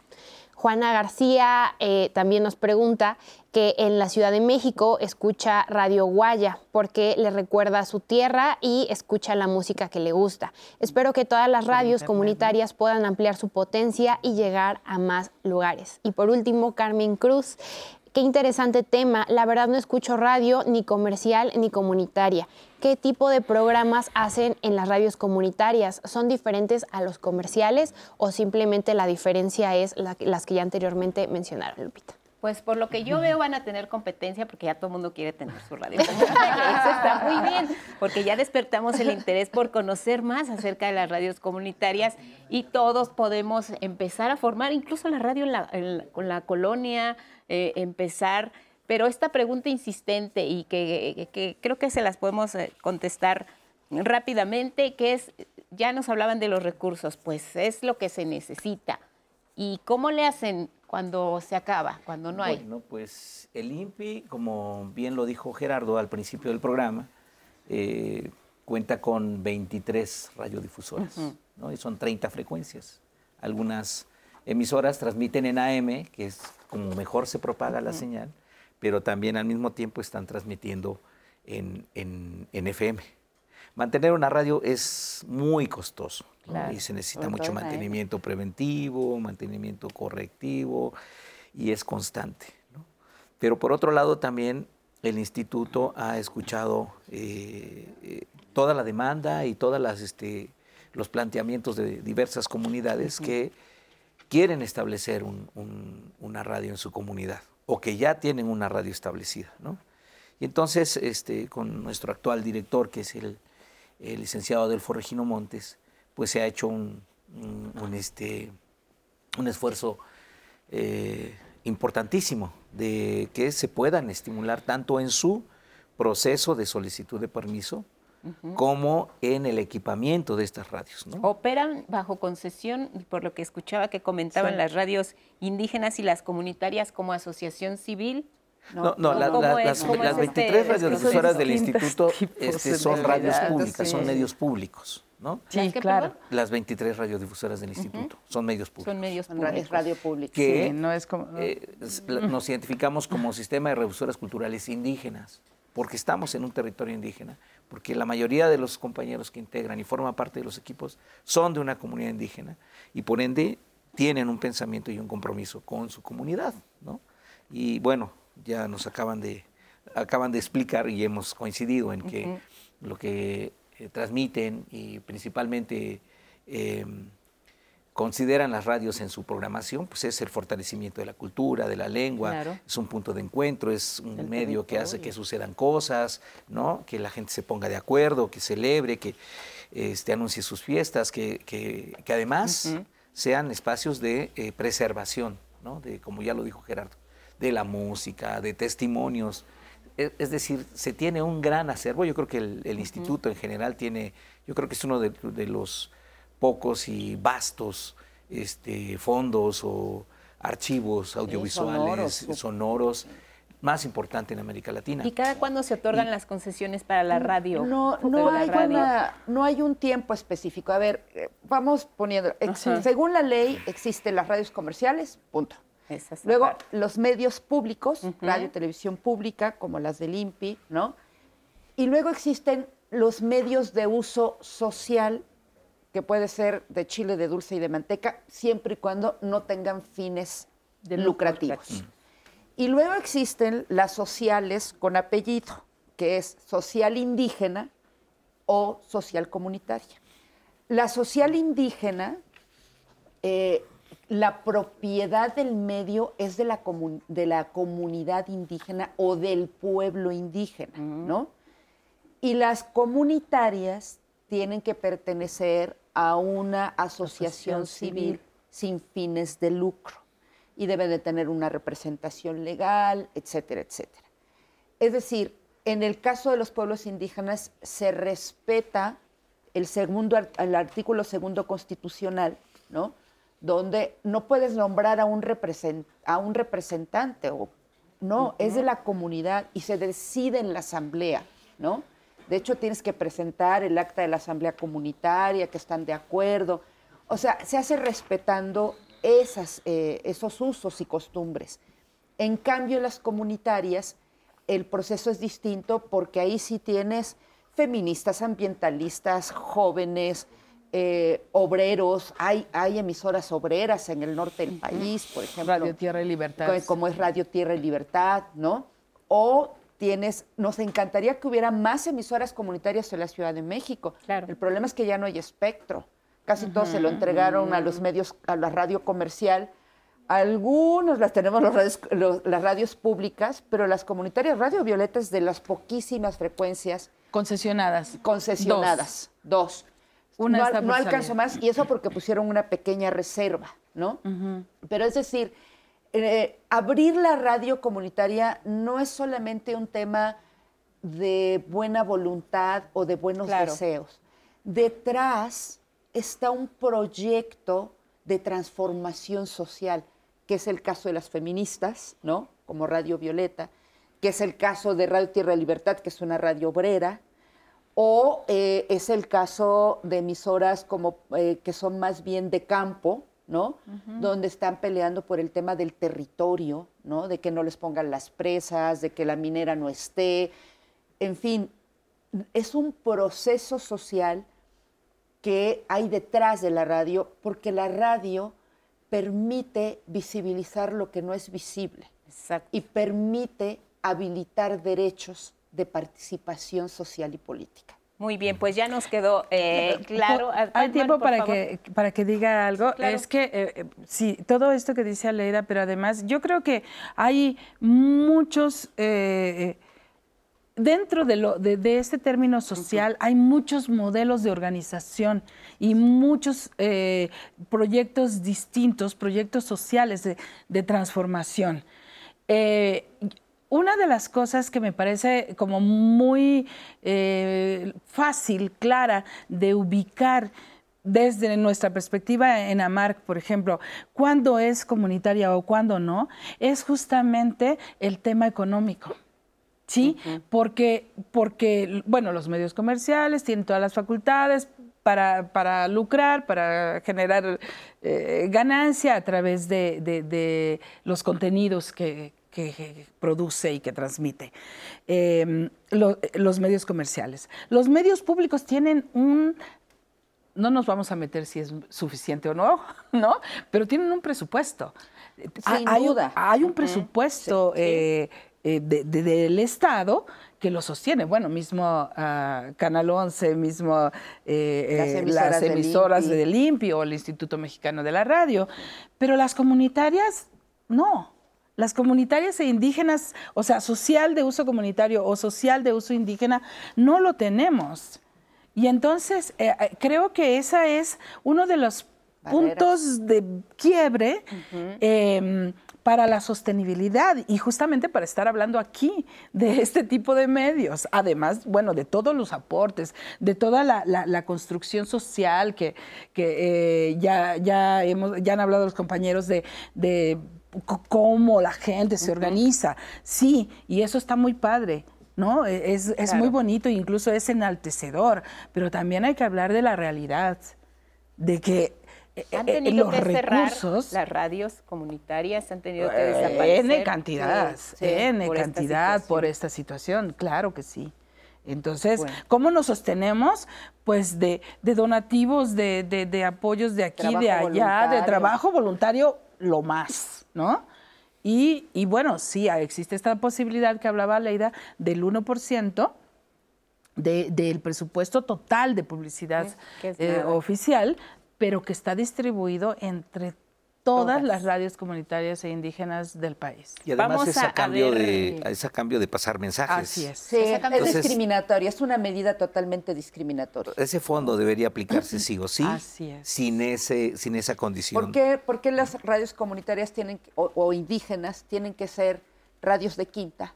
Juana García eh, también nos pregunta que en la Ciudad de México escucha Radio Guaya porque le recuerda a su tierra y escucha la música que le gusta. Espero que todas las radios comunitarias puedan ampliar su potencia y llegar a más lugares. Y por último, Carmen Cruz Qué interesante tema. La verdad no escucho radio ni comercial ni comunitaria. ¿Qué tipo de programas hacen en las radios comunitarias? ¿Son diferentes a los comerciales o simplemente la diferencia es las que ya anteriormente mencionaron, Lupita? Pues por lo que yo veo van a tener competencia porque ya todo el mundo quiere tener su radio. Eso está muy bien, porque ya despertamos el interés por conocer más acerca de las radios comunitarias y todos podemos empezar a formar incluso la radio con la colonia, eh, empezar, pero esta pregunta insistente y que, creo que se las podemos eh, contestar rápidamente, que es ya nos hablaban de los recursos, pues es lo que se necesita. ¿Y cómo le hacen cuando se acaba, cuando no hay? Bueno, pues el INPI, como bien lo dijo Gerardo al principio del programa, eh, cuenta con 23 radiodifusoras, ¿no? y son 30 frecuencias. Algunas emisoras transmiten en AM, que es como mejor se propaga la señal, pero también al mismo tiempo están transmitiendo en, en, FM. Mantener una radio es muy costoso y se necesita mucho mantenimiento preventivo, mantenimiento correctivo y es constante. Pero por otro lado también el instituto ha escuchado eh, eh, toda la demanda y todos este, los planteamientos de diversas comunidades que quieren establecer una radio en su comunidad o que ya tienen una radio establecida. ¿no? Y entonces, este, con nuestro actual director, que es el, licenciado Adelfo Regino Montes, pues se ha hecho un, este, un esfuerzo eh, importantísimo de que se puedan estimular tanto en su proceso de solicitud de permiso, como en el equipamiento de estas radios. ¿no? Operan bajo concesión, por lo que escuchaba que comentaban las radios indígenas y las comunitarias como asociación civil. No, no, las, 23 este radiodifusoras del instituto este, son radios públicas, son medios públicos. ¿no? Sí, claro. Las 23 radiodifusoras del instituto son medios públicos. Son medios públicos. radio pública. Que no es como... Eh, nos identificamos como sistema de radiodifusoras culturales indígenas, porque estamos en un territorio indígena porque la mayoría de los compañeros que integran y forman parte de los equipos son de una comunidad indígena y por ende tienen un pensamiento y un compromiso con su comunidad, ¿no? Y bueno, ya nos acaban de, acaban de explicar y hemos coincidido en que lo que eh, transmiten y principalmente em, consideran las radios en su programación, pues es el fortalecimiento de la cultura, de la lengua, es un punto de encuentro, es un medio que hace que sucedan cosas, ¿no? que la gente se ponga de acuerdo, que celebre, que este, anuncie sus fiestas, que, que, además sean espacios de eh, preservación, ¿no? de, como ya lo dijo Gerardo, de la música, de testimonios. E, es, decir, se tiene un gran acervo, yo creo que el, instituto en general tiene, yo creo que es uno de los pocos y vastos este, fondos o archivos audiovisuales, sonoros, más importante en América Latina. ¿Y cada cuándo se otorgan las concesiones para la radio? No, no, hay, no hay un tiempo específico. A ver, eh, vamos poniendo, según la ley existen las radios comerciales, punto. Luego los medios públicos, radio y televisión pública, como las del INPI, ¿no? Y luego existen los medios de uso social que puede ser de chile, de dulce y de manteca, siempre y cuando no tengan fines lucrativos. Y luego existen las sociales con apellido, que es social indígena o social comunitaria. La social indígena, eh, la propiedad del medio es de la, de la comunidad indígena o del pueblo indígena, ¿no? Y las comunitarias tienen que pertenecer a una asociación, civil, sin fines de lucro y debe de tener una representación legal, etcétera, etcétera. Es decir, en el caso de los pueblos indígenas se respeta el segundo el artículo segundo constitucional, ¿no? Donde no puedes nombrar a un, a un representante o no, es de la comunidad y se decide en la asamblea, ¿no? De hecho, tienes que presentar el acta de la asamblea comunitaria, que están de acuerdo. O sea, se hace respetando esas, eh, esos usos y costumbres. En cambio, en las comunitarias, el proceso es distinto porque ahí sí tienes feministas, ambientalistas, jóvenes, eh, obreros, hay, hay emisoras obreras en el norte del país, por ejemplo. Radio Tierra y Libertad. Como es Radio Tierra y Libertad, ¿no? O tienes, nos encantaría que hubiera más emisoras comunitarias en la Ciudad de México. El problema es que ya no hay espectro. Casi todos se lo entregaron a los medios, a la radio comercial. Algunos las tenemos las radios públicas, pero las comunitarias Radio Violeta es de las poquísimas frecuencias. Concesionadas. Concesionadas. Dos. Una no, alcanzo más, y eso porque pusieron una pequeña reserva, ¿no? Pero es decir, eh, abrir la radio comunitaria no es solamente un tema de buena voluntad o de buenos deseos. Detrás está un proyecto de transformación social, que es el caso de las feministas, ¿no? Como Radio Violeta, que es el caso de Radio Tierra de Libertad, que es una radio obrera, o eh, es el caso de emisoras como eh, que son más bien de campo, ¿no? Donde están peleando por el tema del territorio, ¿no? De que no les pongan las presas, de que la minera no esté. En fin, es un proceso social que hay detrás de la radio, porque la radio permite visibilizar lo que no es visible y permite habilitar derechos de participación social y política. Muy bien, pues ya nos quedó eh, claro. Hay tiempo para que, para que diga algo. Es que eh, eh, sí, todo esto que dice Aleida, pero además yo creo que hay muchos... dentro de, lo, de, este término social hay muchos modelos de organización y muchos proyectos distintos, proyectos sociales de, de transformación una de las cosas que me parece como muy eh, fácil, clara de ubicar desde nuestra perspectiva en AMARC, por ejemplo, cuándo es comunitaria o cuándo no, es justamente el tema económico. ¿Sí? porque, porque, bueno, los medios comerciales tienen todas las facultades para, lucrar, para generar eh, ganancia a través de los contenidos que, que produce y que transmite. Em, los medios comerciales. Los medios públicos tienen un... No nos vamos a meter si es suficiente o no, ¿no? Pero tienen un presupuesto. Sin hay, duda. Hay un presupuesto eh, eh, del Estado que lo sostiene. Bueno, mismo uh, Canal 11, mismo eh, las emisoras, de Limpio o el Instituto Mexicano de la Radio. Pero las comunitarias, no. Las comunitarias e indígenas, o sea, social de uso comunitario o social de uso indígena, no lo tenemos. Y entonces eh, eh, creo que esa es uno de los puntos de quiebre em, para la sostenibilidad y justamente para estar hablando aquí de este tipo de medios. Además, bueno, de todos los aportes, de toda la, construcción social que, eh, ya, ya, hemos, ya han hablado los compañeros de cómo la gente se organiza. Sí, y eso está muy padre. ¿no? E, es, muy bonito incluso es enaltecedor, pero también hay que hablar de la realidad, de que eh, han eh, tenido los que recursos, cerrar las radios comunitarias, han tenido que desaparecer. N cantidad, N cantidad por esta situación, claro que sí. Entonces, ¿cómo nos sostenemos? Pues de, donativos, de, de, apoyos de aquí, de allá, de trabajo voluntario, lo más. ¿No? Y, bueno, sí, existe esta posibilidad que hablaba Leida del 1% del presupuesto total de publicidad eh, oficial, pero que está distribuido entre todas, las radios comunitarias e indígenas del país. Y además es a, cambio de, es a cambio de pasar mensajes. Así es. Sí, es discriminatoria, es una medida totalmente discriminatoria. Ese fondo debería aplicarse sí o sí, sin, ese, sin esa condición. ¿Por qué, por qué las radios comunitarias tienen o, indígenas tienen que ser radios de quinta?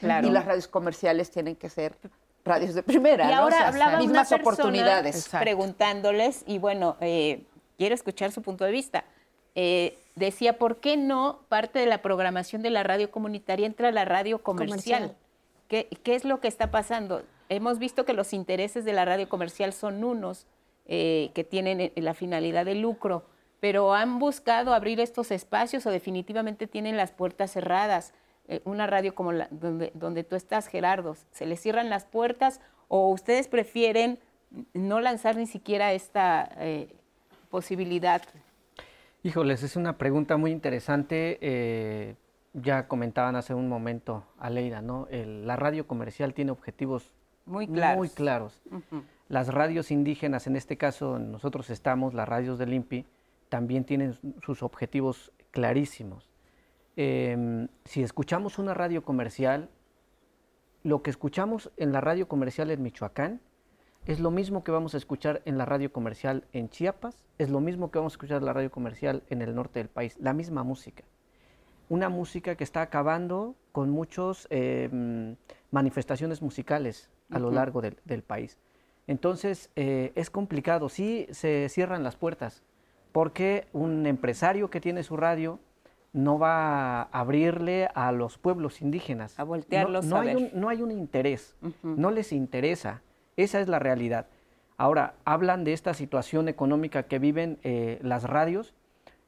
Claro. Y las radios comerciales tienen que ser radios de primera. Y ahora hablaba mismas oportunidades. Preguntándoles, y bueno, eh, quiero escuchar su punto de vista. Eh, decía, ¿por qué no parte de la programación de la radio comunitaria entra la radio comercial? ¿Qué, es lo que está pasando? Hemos visto que los intereses de la radio comercial son unos eh, que tienen eh, la finalidad de lucro, pero han buscado abrir estos espacios o definitivamente tienen las puertas cerradas. una radio como la, donde, donde tú estás, Gerardo, ¿se les cierran las puertas o ustedes prefieren no lanzar ni siquiera esta posibilidad? Híjoles, es una pregunta muy interesante. Eh, ya comentaban hace un momento, Aleida, ¿no? la radio comercial tiene objetivos muy claros. Las radios indígenas, en este caso nosotros estamos, las radios del INPI, también tienen sus objetivos clarísimos. Em, si escuchamos una radio comercial, lo que escuchamos en la radio comercial en Michoacán es lo mismo que vamos a escuchar en la radio comercial en Chiapas, es lo mismo que vamos a escuchar en la radio comercial en el norte del país, la misma música. Una música que está acabando con muchas em, manifestaciones musicales a lo largo del, país. Entonces eh, es complicado, sí se cierran las puertas, porque un empresario que tiene su radio no va a abrirle a los pueblos indígenas. A voltearlos no, a hay ver. Un, no hay un interés, no les interesa. Esa es la realidad. Ahora, hablan de esta situación económica que viven eh, las radios.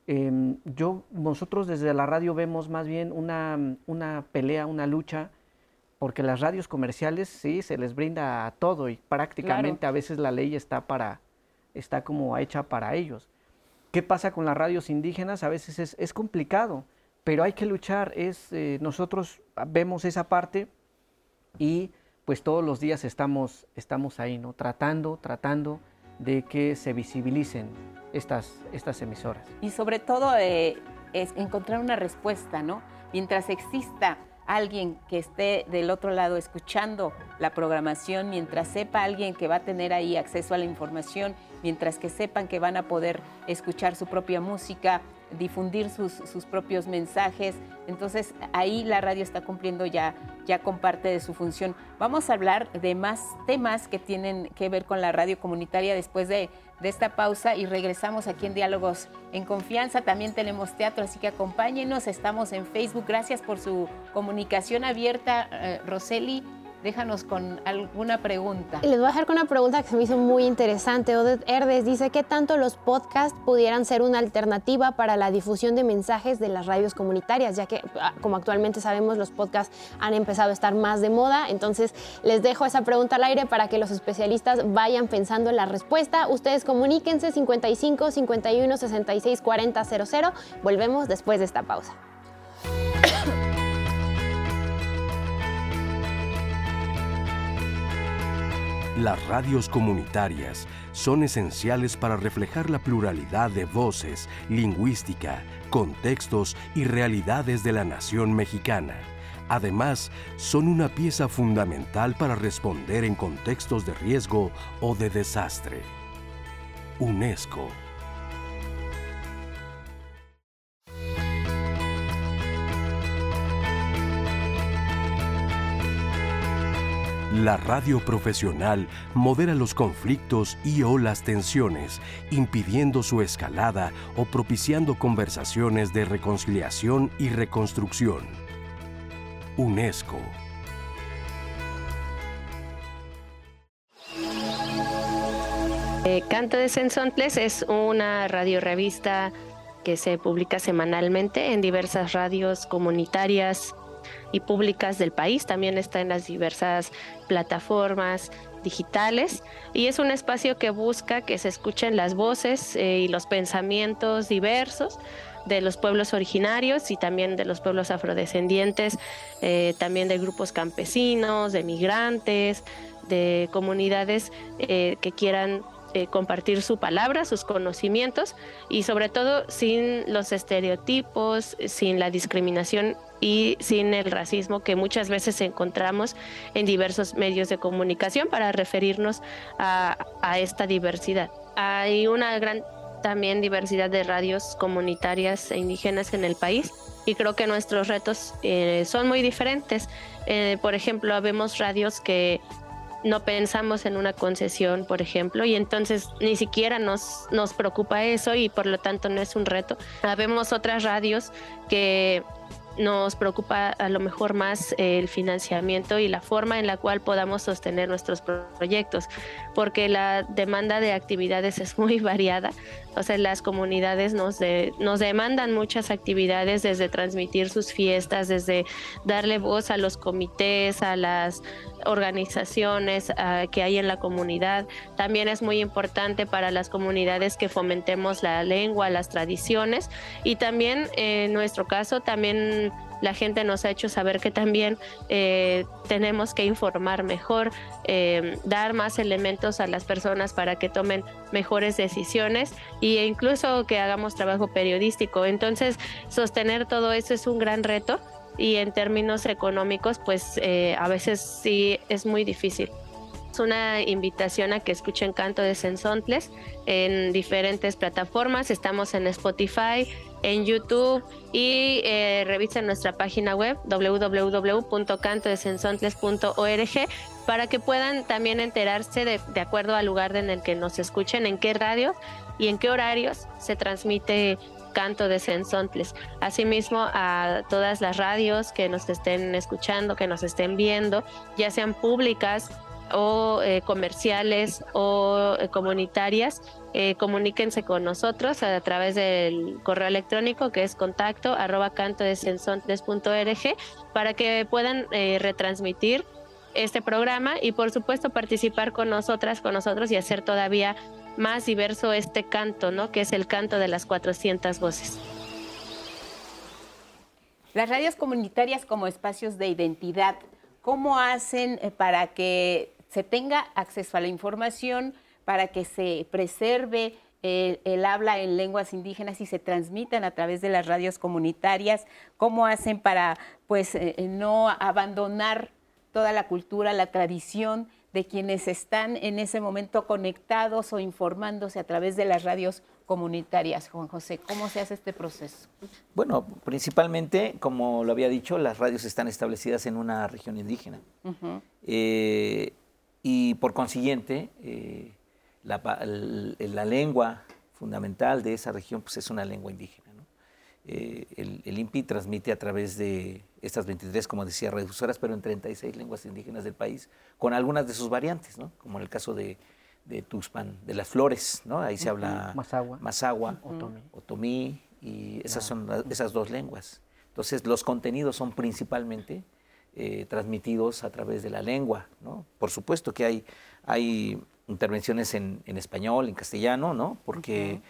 Em, yo, nosotros desde la radio vemos más bien una, una pelea, una lucha, porque las radios comerciales sí se les brinda todo y prácticamente a veces la ley está para, está como hecha para ellos. ¿Qué pasa con las radios indígenas? A veces es, es complicado, pero hay que luchar. Es, eh, nosotros vemos esa parte y pues todos los días estamos, estamos ahí, ¿no? Tratando, tratando de que se visibilicen estas, estas emisoras. Y sobre todo eh, es encontrar una respuesta, ¿no? Mientras exista alguien que esté del otro lado escuchando la programación, mientras sepa alguien que va a tener ahí acceso a la información, mientras que sepan que van a poder escuchar su propia música, difundir sus, sus propios mensajes. Entonces ahí la radio está cumpliendo ya, ya con parte de su función. Vamos a hablar de más temas que tienen que ver con la radio comunitaria después de, de esta pausa y regresamos aquí en Diálogos en Confianza. También tenemos teatro, así que acompáñenos. Estamos en Facebook. Gracias por su comunicación abierta, eh, Roseli. Déjanos con alguna pregunta. Les voy a dejar con una pregunta que se me hizo muy interesante. Odette Herdes dice, ¿qué tanto los podcasts pudieran ser una alternativa para la difusión de mensajes de las radios comunitarias? Ya que, ah, como actualmente sabemos, los podcasts han empezado a estar más de moda. Entonces, les dejo esa pregunta al aire para que los especialistas vayan pensando en la respuesta. Ustedes comuníquense 55 51 66 40 00. Volvemos después de esta pausa. Las radios comunitarias son esenciales para reflejar la pluralidad de voces, lingüística, contextos y realidades de la nación mexicana. Además, son una pieza fundamental para responder en contextos de riesgo o de desastre. UNESCO. La radio profesional modera los conflictos y o las tensiones, impidiendo su escalada o propiciando conversaciones de reconciliación y reconstrucción. UNESCO. Eh, Canto de Sensontles es una radiorevista que se publica semanalmente en diversas radios comunitarias y públicas del país. También está en las diversas plataformas digitales y es un espacio que busca que se escuchen las voces eh, y los pensamientos diversos de los pueblos originarios y también de los pueblos afrodescendientes, eh, también de grupos campesinos, de migrantes, de comunidades eh, que quieran compartir su palabra, sus conocimientos y sobre todo sin los estereotipos, sin la discriminación y sin el racismo que muchas veces encontramos en diversos medios de comunicación para referirnos a, esta diversidad. Hay una gran también diversidad de radios comunitarias e indígenas en el país y creo que nuestros retos eh, son muy diferentes. Eh, por ejemplo, vemos radios que no pensamos en una concesión, por ejemplo, y entonces ni siquiera nos, nos preocupa eso y por lo tanto no es un reto. Vemos otras radios que nos preocupa a lo mejor más el financiamiento y la forma en la cual podamos sostener nuestros proyectos, porque la demanda de actividades es muy variada. O sea, las comunidades nos, de, nos demandan muchas actividades, desde transmitir sus fiestas, desde darle voz a los comités, a las organizaciones uh, que hay en la comunidad. También es muy importante para las comunidades que fomentemos la lengua, las tradiciones y también en nuestro caso también la gente nos ha hecho saber que también eh, tenemos que informar mejor, eh, dar más elementos a las personas para que tomen mejores decisiones e incluso que hagamos trabajo periodístico. Entonces, sostener todo eso es un gran reto y en términos económicos, pues eh, a veces sí es muy difícil. una invitación a que escuchen Canto de Sensontles en diferentes plataformas. Estamos en Spotify, en YouTube y eh, revisen nuestra página web www.cantodesensontles.org para que puedan también enterarse de, de acuerdo al lugar en el que nos escuchen, en qué radio y en qué horarios se transmite canto de Sensontles. Asimismo, a todas las radios que nos estén escuchando, que nos estén viendo, ya sean públicas o eh, comerciales o eh, comunitarias, eh, comuníquense con nosotros a, través del correo electrónico que es contacto arroba canto de para que puedan retransmitir este programa y por supuesto participar con nosotras, con nosotros y hacer todavía más diverso este canto, ¿no? Que es el canto de las 400 voces. Las radios comunitarias como espacios de identidad, ¿cómo hacen eh, para que se tenga acceso a la información, para que se preserve el, habla en lenguas indígenas y se transmitan a través de las radios comunitarias? ¿Cómo hacen para pues eh, no abandonar toda la cultura, la tradición de quienes están en ese momento conectados o informándose a través de las radios comunitarias. Juan José, ¿cómo se hace este proceso? Bueno, principalmente, como lo había dicho, las radios están establecidas en una región indígena. Eh, y por consiguiente, eh, la, la, lengua fundamental de esa región pues, es una lengua indígena. Eh, el, el, INPI transmite a través de estas 23, como decía, redifusoras, pero en 36 lenguas indígenas del país, con algunas de sus variantes, ¿no? como en el caso de, de Tuxpan, de las flores, ¿no? ahí se habla Mazagua, Otomí, y esas son esas dos lenguas. Entonces, los contenidos son principalmente eh, transmitidos a través de la lengua. ¿no? Por supuesto que hay, hay intervenciones en, en español, en castellano, ¿no? porque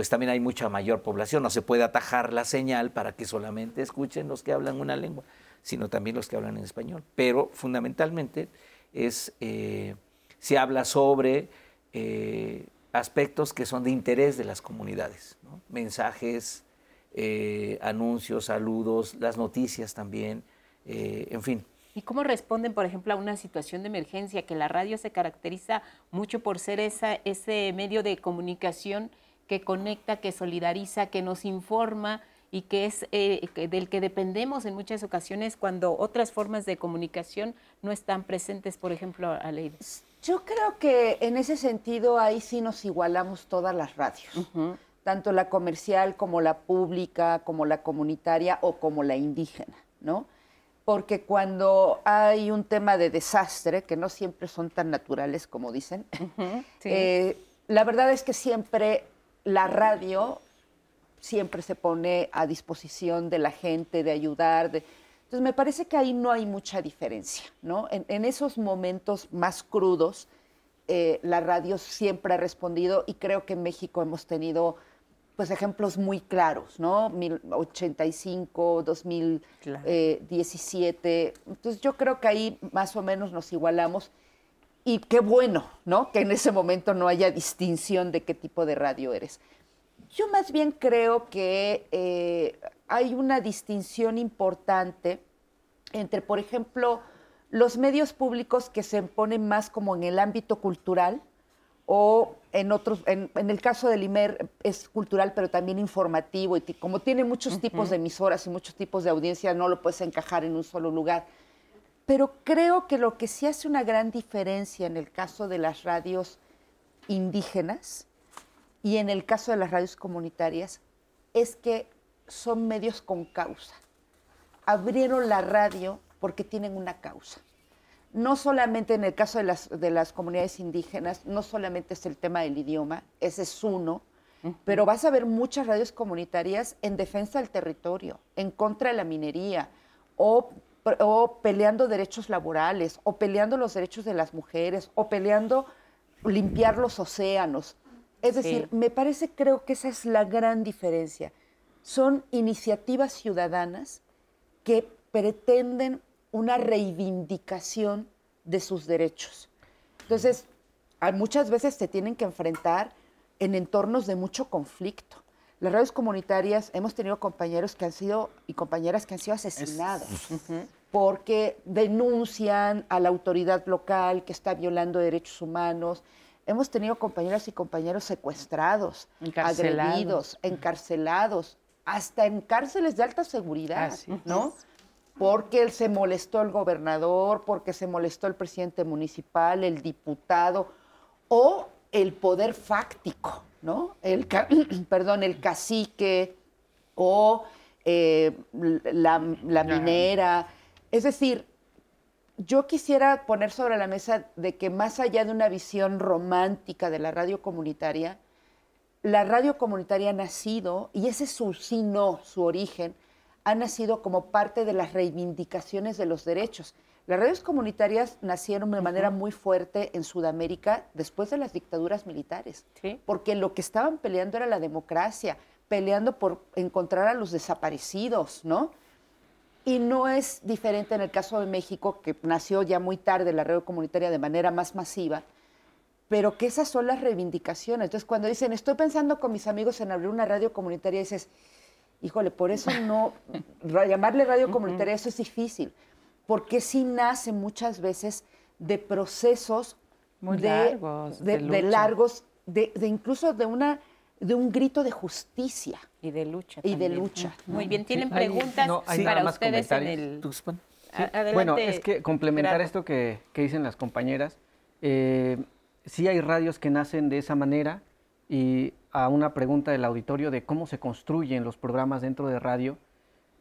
pues también hay mucha mayor población. No se puede atajar la señal para que solamente escuchen los que hablan una lengua, sino también los que hablan en español. Pero fundamentalmente es, eh, se habla sobre eh, aspectos que son de interés de las comunidades, mensajes, eh, anuncios, saludos, las noticias también, en fin. ¿Y cómo responden, por ejemplo, a una situación de emergencia? Que la radio se caracteriza mucho por ser ese medio de comunicación que conecta, que solidariza, que nos informa y que es eh, del que dependemos en muchas ocasiones cuando otras formas de comunicación no están presentes, por ejemplo, a ley. Yo creo que en ese sentido ahí sí nos igualamos todas las radios, tanto la comercial como la pública, como la comunitaria o como la indígena, ¿no? Porque cuando hay un tema de desastre, que no siempre son tan naturales como dicen, eh, la verdad es que siempre la radio siempre se pone a disposición de la gente, de ayudar. Entonces, me parece que ahí no hay mucha diferencia, ¿no? En, esos momentos más crudos, eh, la radio siempre ha respondido y creo que en México hemos tenido pues ejemplos muy claros, ¿no? 85, 2017. Entonces yo creo que ahí más o menos nos igualamos y qué bueno, ¿no? Que en ese momento no haya distinción de qué tipo de radio eres. Yo más bien creo que eh, hay una distinción importante entre, por ejemplo, los medios públicos que se ponen más como en el ámbito cultural o en otros, en, el caso del IMER es cultural pero también informativo y como tiene muchos tipos de emisoras y muchos tipos de audiencia no lo puedes encajar en un solo lugar. Pero creo que lo que sí hace una gran diferencia en el caso de las radios indígenas y en el caso de las radios comunitarias es que son medios con causa. Abrieron la radio porque tienen una causa. No solamente en el caso de las, de las comunidades indígenas, no solamente es el tema del idioma, ese es uno, pero vas a ver muchas radios comunitarias en defensa del territorio, en contra de la minería o o peleando derechos laborales, o peleando los derechos de las mujeres, o peleando limpiar los océanos. Es decir, me parece, creo que esa es la gran diferencia. Son iniciativas ciudadanas que pretenden una reivindicación de sus derechos. Entonces, muchas veces se tienen que enfrentar en entornos de mucho conflicto. Las radios comunitarias hemos tenido compañeros que han sido y compañeras que han sido asesinados. porque denuncian a la autoridad local que está violando derechos humanos. Hemos tenido compañeras y compañeros secuestrados, agredidos, encarcelados, hasta en cárceles de alta seguridad, Así es. ¿no? Porque él se molestó el gobernador, porque se molestó el presidente municipal, el diputado o el poder fáctico, ¿no? El, perdón, el cacique o eh, la, la minera. Es decir, yo quisiera poner sobre la mesa de que más allá de una visión romántica de la radio comunitaria, la radio comunitaria ha nacido, y ese es su sí, no, su origen, ha nacido como parte de las reivindicaciones de los derechos. Las radios comunitarias nacieron de manera muy fuerte en Sudamérica después de las dictaduras militares, porque lo que estaban peleando era la democracia, peleando por encontrar a los desaparecidos, ¿no? Y no es diferente en el caso de México, que nació ya muy tarde la radio comunitaria de manera más masiva, pero que esas son las reivindicaciones. Entonces, cuando dicen, estoy pensando con mis amigos en abrir una radio comunitaria, dices, híjole, por eso no, llamarle radio comunitaria, eso es difícil, porque sí nace muchas veces de procesos Muy de, largos, de, de de largos, de, de incluso de una de un grito de justicia. Y de lucha. Y de lucha. Muy bien, ¿tienen Sí, hay- preguntas no, hay para más ustedes en comentarios. el... Adelante. Bueno, es que complementar Gerardo. esto que, que dicen las compañeras, eh, sí hay radios que nacen de esa manera y a una pregunta del auditorio de cómo se construyen los programas dentro de radio,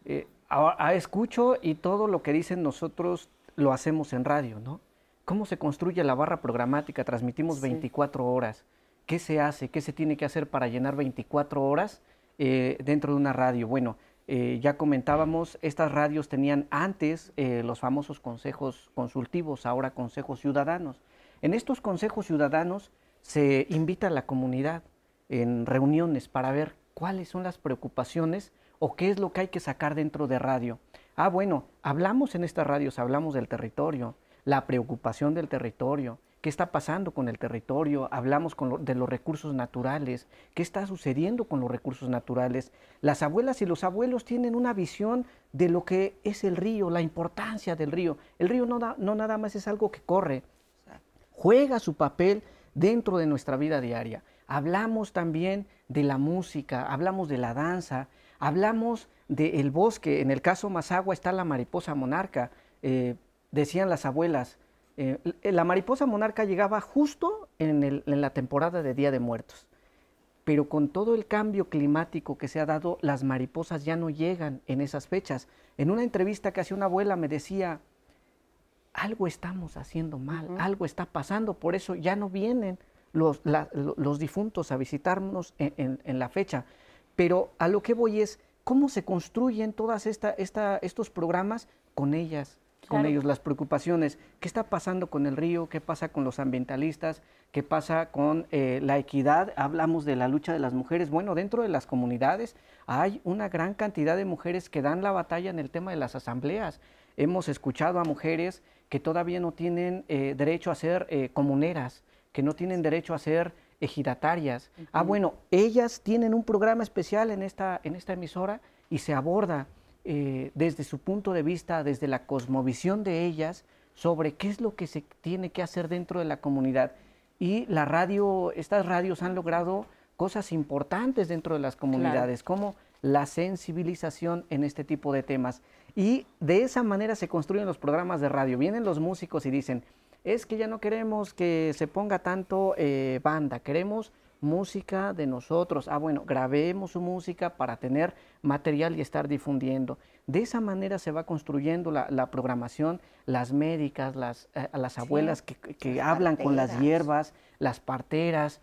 eh, a- a- escucho y todo lo que dicen nosotros lo hacemos en radio, ¿no? ¿Cómo se construye la barra programática? Transmitimos Sí. 24 horas. ¿Qué se hace? ¿Qué se tiene que hacer para llenar 24 horas eh, dentro de una radio? Bueno, eh, ya comentábamos, estas radios tenían antes eh, los famosos consejos consultivos, ahora consejos ciudadanos. En estos consejos ciudadanos se invita a la comunidad en reuniones para ver cuáles son las preocupaciones o qué es lo que hay que sacar dentro de radio. Ah, bueno, hablamos en estas radios, hablamos del territorio, la preocupación del territorio, qué está pasando con el territorio, hablamos de los recursos naturales, qué está sucediendo con los recursos naturales. Las abuelas y los abuelos tienen una visión de lo que es el río, la importancia del río. El río no, no nada más es algo que corre, juega su papel dentro de nuestra vida diaria. Hablamos también de la música, hablamos de la danza, hablamos del bosque. En el caso Mazagua está la mariposa monarca. Eh, decían las abuelas, eh, la mariposa monarca llegaba justo en, el- en la temporada de Día de Muertos. Pero con todo el cambio climático que se ha dado, las mariposas ya no llegan en esas fechas. En una entrevista que hacía una abuela me decía, algo estamos haciendo mal, algo está pasando, por eso ya no vienen los, la- lo- los difuntos a visitarnos en, en- en la fecha. Pero a lo que voy es, ¿cómo se construyen esta, esta- estos programas con ellas? Con ellos, las preocupaciones, qué está pasando con el río, qué pasa con los ambientalistas, qué pasa con eh, la equidad, hablamos de la lucha de las mujeres. Bueno, dentro de las comunidades hay una gran cantidad de mujeres que dan la batalla en el tema de las asambleas. Hemos escuchado a mujeres que todavía no tienen eh, derecho a ser eh, comuneras, que no tienen derecho a ser ejidatarias. Ah, bueno, ellas tienen un programa especial en esta, en esta emisora y se aborda eh, desde su punto de vista, desde la cosmovisión de ellas, sobre qué es lo que se tiene que hacer dentro de la comunidad. Y la radio, estas radios han logrado cosas importantes dentro de las comunidades, como la sensibilización en este tipo de temas. Y de esa manera se construyen los programas de radio. Vienen los músicos y dicen, es que ya no queremos que se ponga tanto eh, banda, queremos música de nosotros. Ah, bueno, grabemos su música para tener material y estar difundiendo. De esa manera se va construyendo la, la programación, las médicas, las, eh, las abuelas que, que las hablan con las hierbas, las parteras,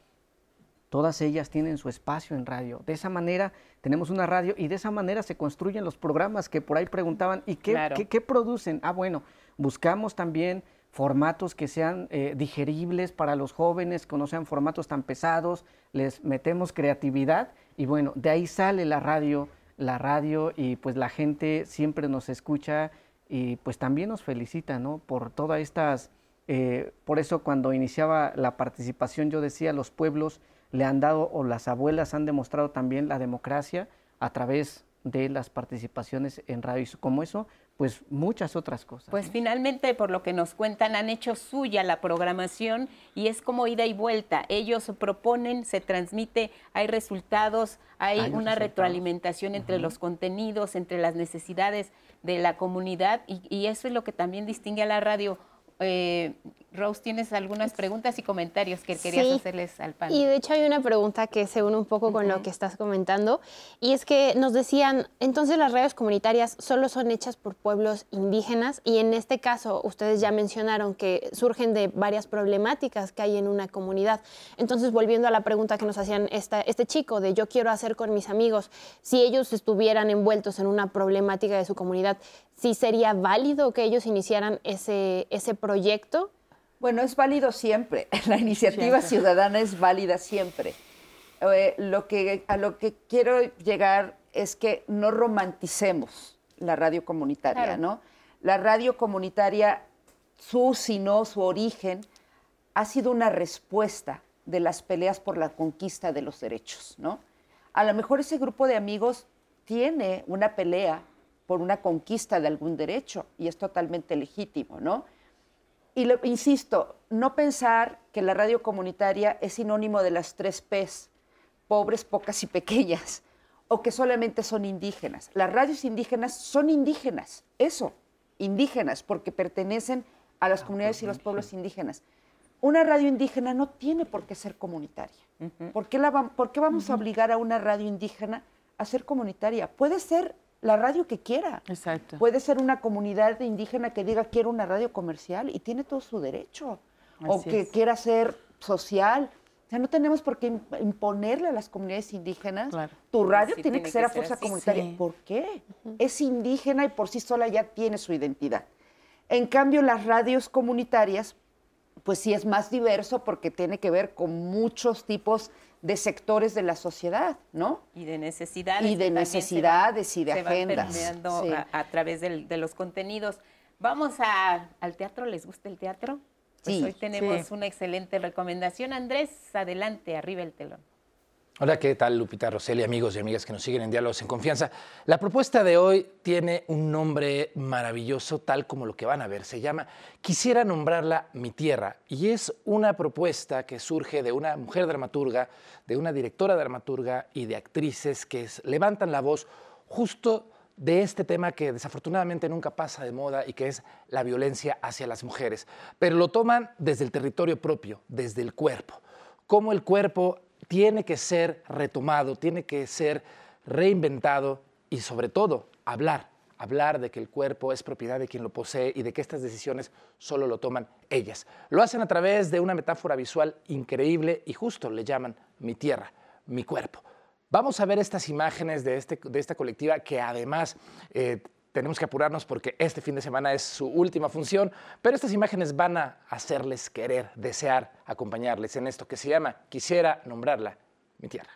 todas ellas tienen su espacio en radio. De esa manera tenemos una radio y de esa manera se construyen los programas que por ahí preguntaban, ¿y qué, Claro. qué- qué producen? Ah, bueno, buscamos también formatos que sean eh, digeribles para los jóvenes, que no sean formatos tan pesados, les metemos creatividad y bueno, de ahí sale la radio, la radio y pues la gente siempre nos escucha y pues también nos felicita, ¿no? Por todas estas, eh, por eso cuando iniciaba la participación yo decía, los pueblos le han dado o las abuelas han demostrado también la democracia a través de las participaciones en radio. Y como eso, pues muchas otras cosas. Pues finalmente, por lo que nos cuentan, han hecho suya la programación y es como ida y vuelta. Ellos proponen, se transmite, hay resultados, hay, Hay una resultados. retroalimentación entre los contenidos, entre las necesidades de la comunidad y, y eso es lo que también distingue a la radio. Eh, Rose, tienes algunas preguntas y comentarios que querías Sí. hacerles al panel. Y de hecho hay una pregunta que se une un poco con lo que estás comentando, y es que nos decían, entonces las radios comunitarias solo son hechas por pueblos indígenas, y en este caso ustedes ya mencionaron que surgen de varias problemáticas que hay en una comunidad. Entonces, volviendo a la pregunta que nos hacían esta, este chico de yo quiero hacer con mis amigos, si ellos estuvieran envueltos en una problemática de su comunidad, ¿sí sería válido que ellos iniciaran ese, ese proyecto? Bueno, es válido siempre. La iniciativa Siempre. ciudadana es válida siempre. Eh, lo que, a lo que quiero llegar es que no romanticemos la radio comunitaria, Claro. ¿no? La radio comunitaria, su, si no, su origen, ha sido una respuesta de las peleas por la conquista de los derechos, ¿no? A lo mejor ese grupo de amigos tiene una pelea por una conquista de algún derecho y es totalmente legítimo, ¿no? Y lo- insisto, no pensar que la radio comunitaria es sinónimo de las tres Ps, pobres, pocas y pequeñas, o que solamente son indígenas. Las radios indígenas son indígenas, eso, indígenas, porque pertenecen a las comunidades y los pueblos indígenas. Una radio indígena no tiene por qué ser comunitaria. ¿Por qué, la por qué vamos a obligar a una radio indígena a ser comunitaria? Puede ser la radio que quiera. Exacto. Puede ser una comunidad indígena que diga quiero una radio comercial y tiene todo su derecho. o que es. quiera ser social. O sea, no tenemos por qué imp- imponerle a las comunidades indígenas. Tu radio Sí, tiene, tiene que ser que a fuerza comunitaria. Sí. ¿Por qué? Es indígena y por sí sola ya tiene su identidad. En cambio, las radios comunitarias, pues sí es más diverso porque tiene que ver con muchos tipos de sectores de la sociedad, ¿no? y de necesidades. Y de se necesidades y de se van agendas, sí. a, a través del- de los contenidos. Vamos a- al teatro, ¿les gusta el teatro? Pues Sí. hoy tenemos Sí. una excelente recomendación. Andrés, adelante, arriba el telón. Hola, ¿qué tal Lupita Roseli, amigos y amigas que nos siguen en Diálogos en Confianza? La propuesta de hoy tiene un nombre maravilloso, tal como lo que van a ver. Se llama Quisiera nombrarla Mi Tierra y es una propuesta que surge de una mujer dramaturga, de una directora dramaturga y de actrices que levantan la voz justo de este tema que desafortunadamente nunca pasa de moda y que es la violencia hacia las mujeres. Pero lo toman desde el territorio propio, desde el cuerpo. Cómo el cuerpo tiene que ser retomado, tiene que ser reinventado y sobre todo hablar, hablar de que el cuerpo es propiedad de quien lo posee y de que estas decisiones solo lo toman ellas. Lo hacen a través de una metáfora visual increíble y justo le llaman mi tierra, mi cuerpo. Vamos a ver estas imágenes de, este, de esta colectiva que además eh, tenemos que apurarnos porque este fin de semana es su última función, pero estas imágenes van a hacerles querer, desear acompañarles en esto que se llama, quisiera nombrarla, mi tierra.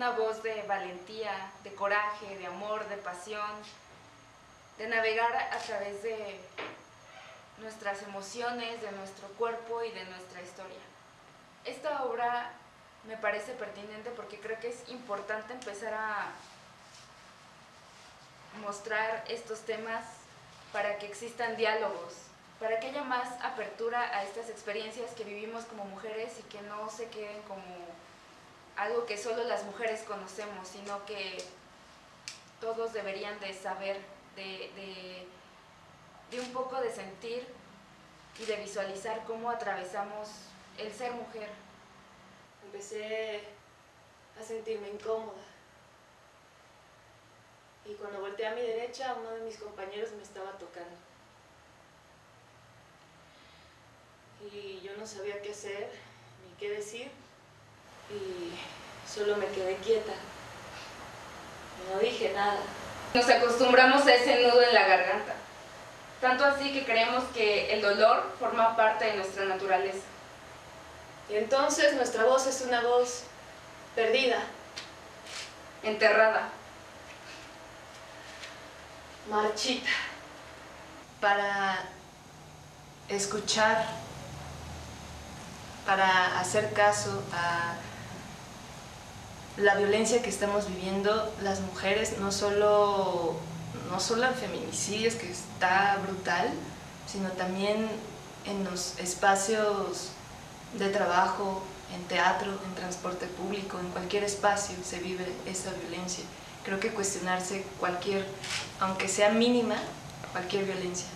Una voz de valentía, de coraje, de amor, de pasión, de navegar a través de nuestras emociones, de nuestro cuerpo y de nuestra historia. Esta obra me parece pertinente porque creo que es importante empezar a mostrar estos temas para que existan diálogos, para que haya más apertura a estas experiencias que vivimos como mujeres y que no se queden como algo que solo las mujeres conocemos, sino que todos deberían de saber, de, de, un poco de sentir y de visualizar cómo atravesamos el ser mujer. Empecé a sentirme incómoda. Y cuando volteé a mi derecha, uno de mis compañeros me estaba tocando. Y yo no sabía qué hacer ni qué decir. Y solo me quedé quieta. No dije nada. Nos acostumbramos a ese nudo en la garganta. Tanto así que creemos que el dolor forma parte de nuestra naturaleza. Y entonces nuestra voz es una voz perdida, enterrada, marchita. Para escuchar, para hacer caso a la violencia que estamos viviendo las mujeres, no solo, no solo en feminicidios, que está brutal, sino también en los espacios de trabajo, en teatro, en transporte público, en cualquier espacio se vive esa violencia. Creo que cuestionarse cualquier, aunque sea mínima, cualquier violencia.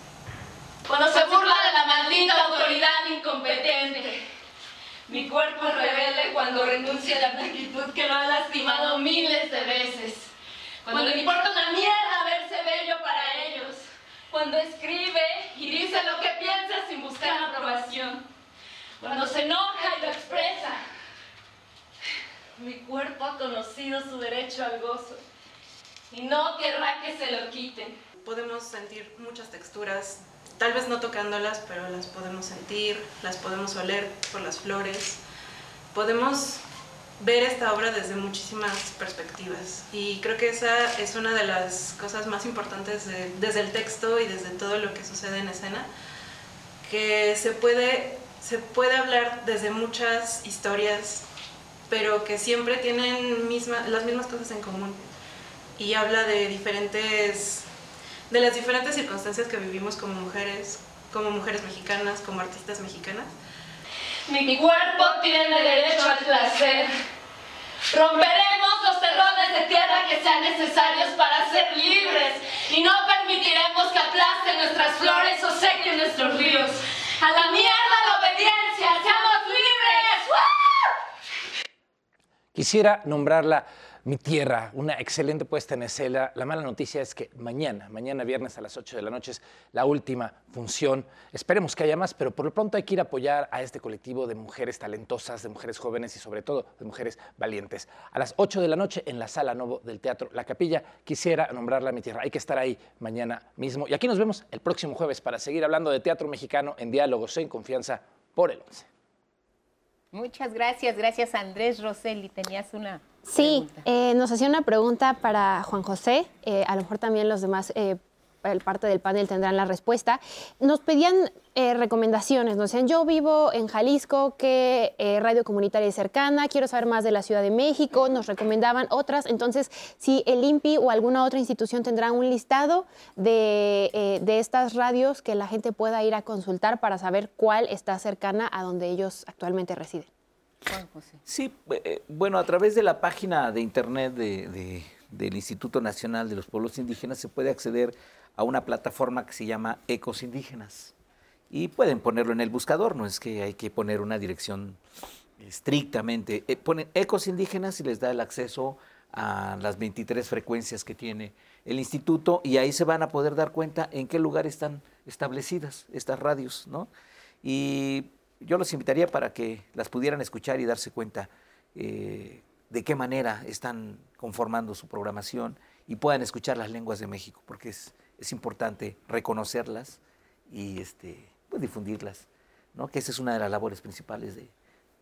Cuando se burla de la maldita autoridad incompetente. Mi cuerpo es rebelde cuando renuncia a la blanquitud que lo ha lastimado miles de veces. Cuando le importa una mierda verse bello para ellos. Cuando escribe y dice lo que piensa sin buscar aprobación cuando se enoja y lo expresa. Mi cuerpo ha conocido su derecho al gozo y no querrá que se lo quiten. Podemos sentir muchas texturas, tal vez no tocándolas, pero las podemos sentir, las podemos oler por las flores. Podemos ver esta obra desde muchísimas perspectivas y creo que esa es una de las cosas más importantes desde el texto y desde todo lo que sucede en escena, que se puede se puede hablar desde muchas historias, pero que siempre tienen las mismas cosas en común. Y habla de diferentes, de las diferentes circunstancias que vivimos como mujeres, como mujeres mexicanas, como artistas mexicanas. Mi cuerpo tiene derecho al placer. Romperemos los terrones de tierra que sean necesarios para ser libres y no permitiremos que aplasten nuestras flores o sequen nuestros ríos. A la mierda la obediencia, seamos libres. Quisiera nombrarla mi tierra, una excelente puesta en escena. La mala noticia es que mañana, mañana viernes a las 8 de la noche es la última función. Esperemos que haya más, pero por lo pronto hay que ir a apoyar a este colectivo de mujeres talentosas, de mujeres jóvenes y sobre todo de mujeres valientes. A las 8 de la noche en la sala Novo del Teatro La Capilla, quisiera nombrarla mi tierra. Hay que estar ahí mañana mismo. Y aquí nos vemos el próximo jueves para seguir hablando de teatro mexicano en diálogos en confianza por el 11. Muchas gracias, gracias Andrés Roseli. Tenías una Sí, eh, nos hacía una pregunta para Juan José, eh, a lo mejor también los demás, eh, parte del panel tendrán la respuesta. Nos pedían recomendaciones, nos decían, yo vivo en Jalisco, ¿qué radio comunitaria es cercana? Quiero saber más de la Ciudad de México, nos recomendaban otras, entonces si el INPI o alguna otra institución tendrá un listado de, de estas radios que la gente pueda ir a consultar para saber cuál está cercana a donde ellos actualmente residen. Sí, eh, bueno, a través de la página de internet del Instituto Nacional de los Pueblos Indígenas se puede acceder a una plataforma que se llama Ecos Indígenas. Y pueden ponerlo en el buscador, no es que hay que poner una dirección estrictamente. Eh, ponen Ecos Indígenas y les da el acceso a las 23 frecuencias que tiene el instituto y ahí se van a poder dar cuenta en qué lugar están establecidas estas radios, ¿no? Y yo los invitaría para que las pudieran escuchar y darse cuenta eh, de qué manera están conformando su programación y puedan escuchar las lenguas de México, porque es, es importante reconocerlas y este, pues difundirlas, ¿no? que esa es una de las labores principales de,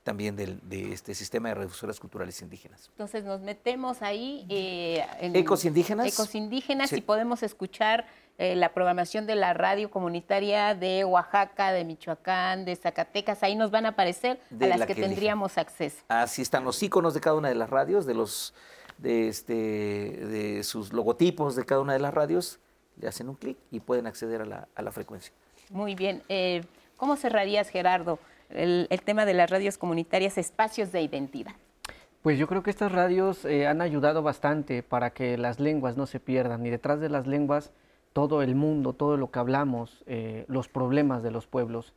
también de, este sistema de redifusoras culturales indígenas. Entonces nos metemos ahí eh, en ecos indígenas. Ecos indígenas y podemos escuchar eh, la programación de la radio comunitaria de Oaxaca, de Michoacán, de Zacatecas. Ahí nos van a aparecer a las que, tendríamos acceso. Así están los iconos de cada una de las radios, de los de este de sus logotipos de cada una de las radios. Le hacen un clic y pueden acceder a la, a la frecuencia. Muy bien. Eh, ¿Cómo cerrarías, Gerardo? el, tema de las radios comunitarias, espacios de identidad? Pues yo creo que estas radios eh, han ayudado bastante para que las lenguas no se pierdan y detrás de las lenguas todo el mundo, todo lo que hablamos, eh, los problemas de los pueblos.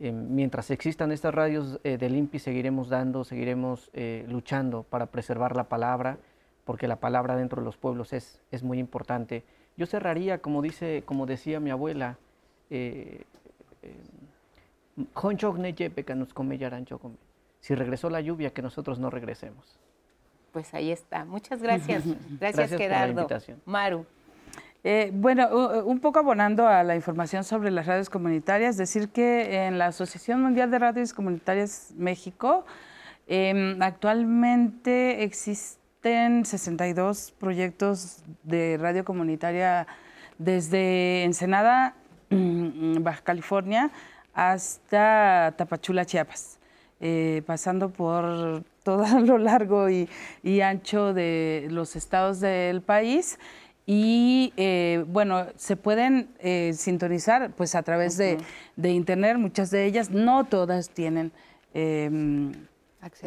Eh, mientras existan estas radios del INPI seguiremos dando, seguiremos luchando para preservar la palabra, porque la palabra dentro de los pueblos es, es muy importante. Yo cerraría, como, dice, como decía mi abuela, si regresó la lluvia, que nosotros no regresemos. Pues ahí está. Muchas gracias. Gracias, Gracias por la Gerardo. invitación. Maru. Eh, bueno, un poco abonando a la información sobre las radios comunitarias, decir que en la Asociación Mundial de Radios Comunitarias México, em, actualmente existen 62 proyectos de radio comunitaria desde Ensenada, mm, Baja California, hasta Tapachula, Chiapas eh, pasando por todo lo largo y, y ancho de los estados del país. Y eh, bueno, se pueden eh, sintonizar pues a través de, de internet, muchas de ellas, no todas tienen em,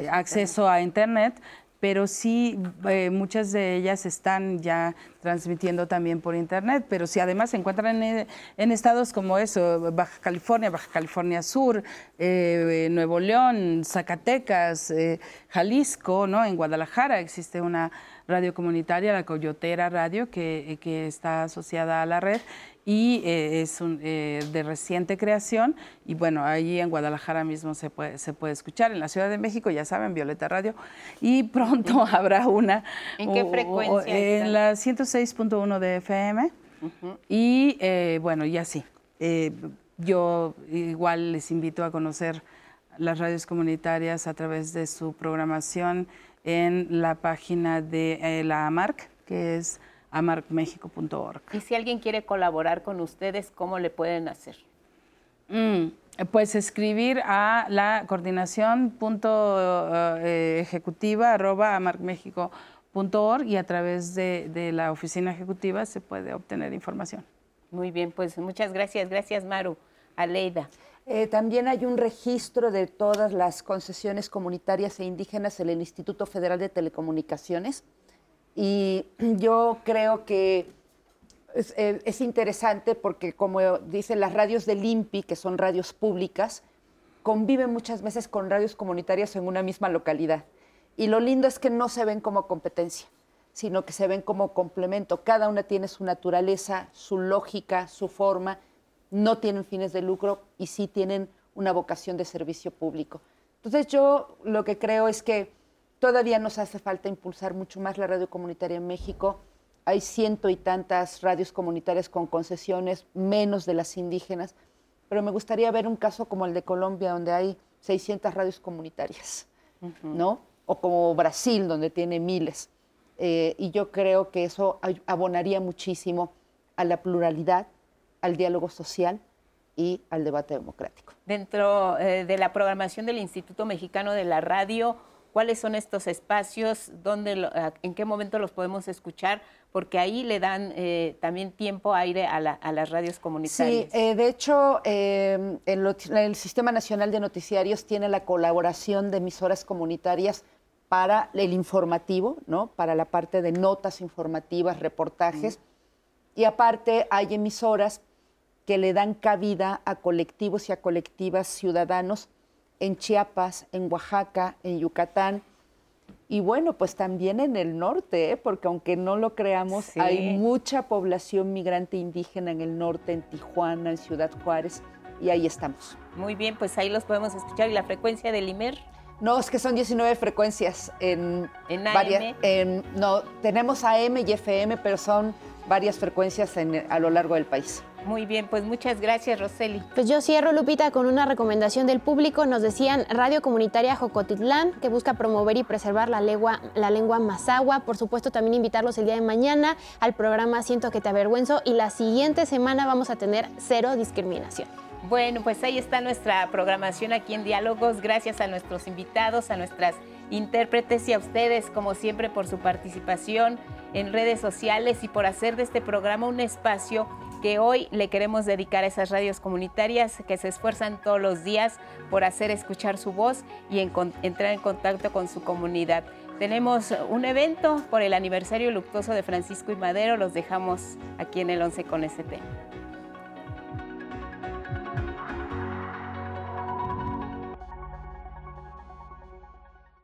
acceso a internet, pero sí eh, muchas de ellas están ya transmitiendo también por internet, pero si además se encuentran en, en estados como eso, Baja California, Baja California Sur, eh, Nuevo León, Zacatecas, eh, Jalisco, ¿no? En Guadalajara existe una radio comunitaria, la Coyotera Radio, que, que está asociada a la red y eh, es un, eh, de reciente creación y bueno, ahí en Guadalajara mismo se puede, se puede escuchar, en la Ciudad de México ya saben, Violeta Radio y pronto habrá una ¿En qué o- o- frecuencia En está? la 106.1 de FM y eh, bueno, y así. Eh, yo igual les invito a conocer las radios comunitarias a través de su programación en la página de eh, la AMARC, que es amarcmexico.org. Y si alguien quiere colaborar con ustedes, ¿cómo le pueden hacer? Mm, pues escribir a la coordinación punto, eh, ejecutiva arroba amarcmexico.org y a través de, de la oficina ejecutiva se puede obtener información. Muy bien, pues muchas gracias. Gracias, Maru. Aleida. Eh, también hay un registro de todas las concesiones comunitarias e indígenas en el Instituto Federal de Telecomunicaciones. Y yo creo que es, eh, es interesante porque, como dicen las radios del INPI, que son radios públicas, conviven muchas veces con radios comunitarias en una misma localidad. Y lo lindo es que no se ven como competencia, sino que se ven como complemento. Cada una tiene su naturaleza, su lógica, su forma, no tienen fines de lucro y sí tienen una vocación de servicio público. Entonces yo lo que creo es que todavía nos hace falta impulsar mucho más la radio comunitaria en México. Hay ciento y tantas radios comunitarias con concesiones, menos de las indígenas, pero me gustaría ver un caso como el de Colombia, donde hay 600 radios comunitarias, ¿no? O como Brasil, donde tiene miles. Eh, y yo creo que eso abonaría muchísimo a la pluralidad, al diálogo social y al debate democrático. Dentro eh, de la programación del Instituto Mexicano de la Radio, ¿cuáles son estos espacios? ¿Dónde ¿En qué momento los podemos escuchar? Porque ahí le dan eh, también tiempo aire a, la- a las radios comunitarias. Sí, eh, de hecho, eh, el, el Sistema Nacional de Noticiarios tiene la colaboración de emisoras comunitarias para el informativo, ¿no? para la parte de notas informativas, reportajes. Y aparte hay emisoras que le dan cabida a colectivos y a colectivas ciudadanos en Chiapas, en Oaxaca, en Yucatán. Y bueno, pues también en el norte, ¿eh? porque aunque no lo creamos, Sí. hay mucha población migrante indígena en el norte, en Tijuana, en Ciudad Juárez, y ahí estamos. Muy bien, pues ahí los podemos escuchar. ¿Y la frecuencia del IMER? No, es que son 19 frecuencias en, ¿En varias- AM? en- no, tenemos AM y FM, pero son varias frecuencias en- a lo largo del país. Muy bien, pues muchas gracias, Roseli. Pues yo cierro, Lupita, con una recomendación del público. Nos decían Radio Comunitaria Jocotitlán, que busca promover y preservar la lengua, la lengua mazahua. Por supuesto, también invitarlos el día de mañana al programa Siento que te avergüenzo. Y la siguiente semana vamos a tener cero discriminación. Bueno, pues ahí está nuestra programación aquí en Diálogos. Gracias a nuestros invitados, a nuestras intérpretes y a ustedes, como siempre, por su participación en redes sociales y por hacer de este programa un espacio que hoy le queremos dedicar a esas radios comunitarias que se esfuerzan todos los días por hacer escuchar su voz y entrar en contacto con su comunidad. Tenemos un evento por el aniversario luctuoso de Francisco y Madero, los dejamos aquí en el 11 con este tema.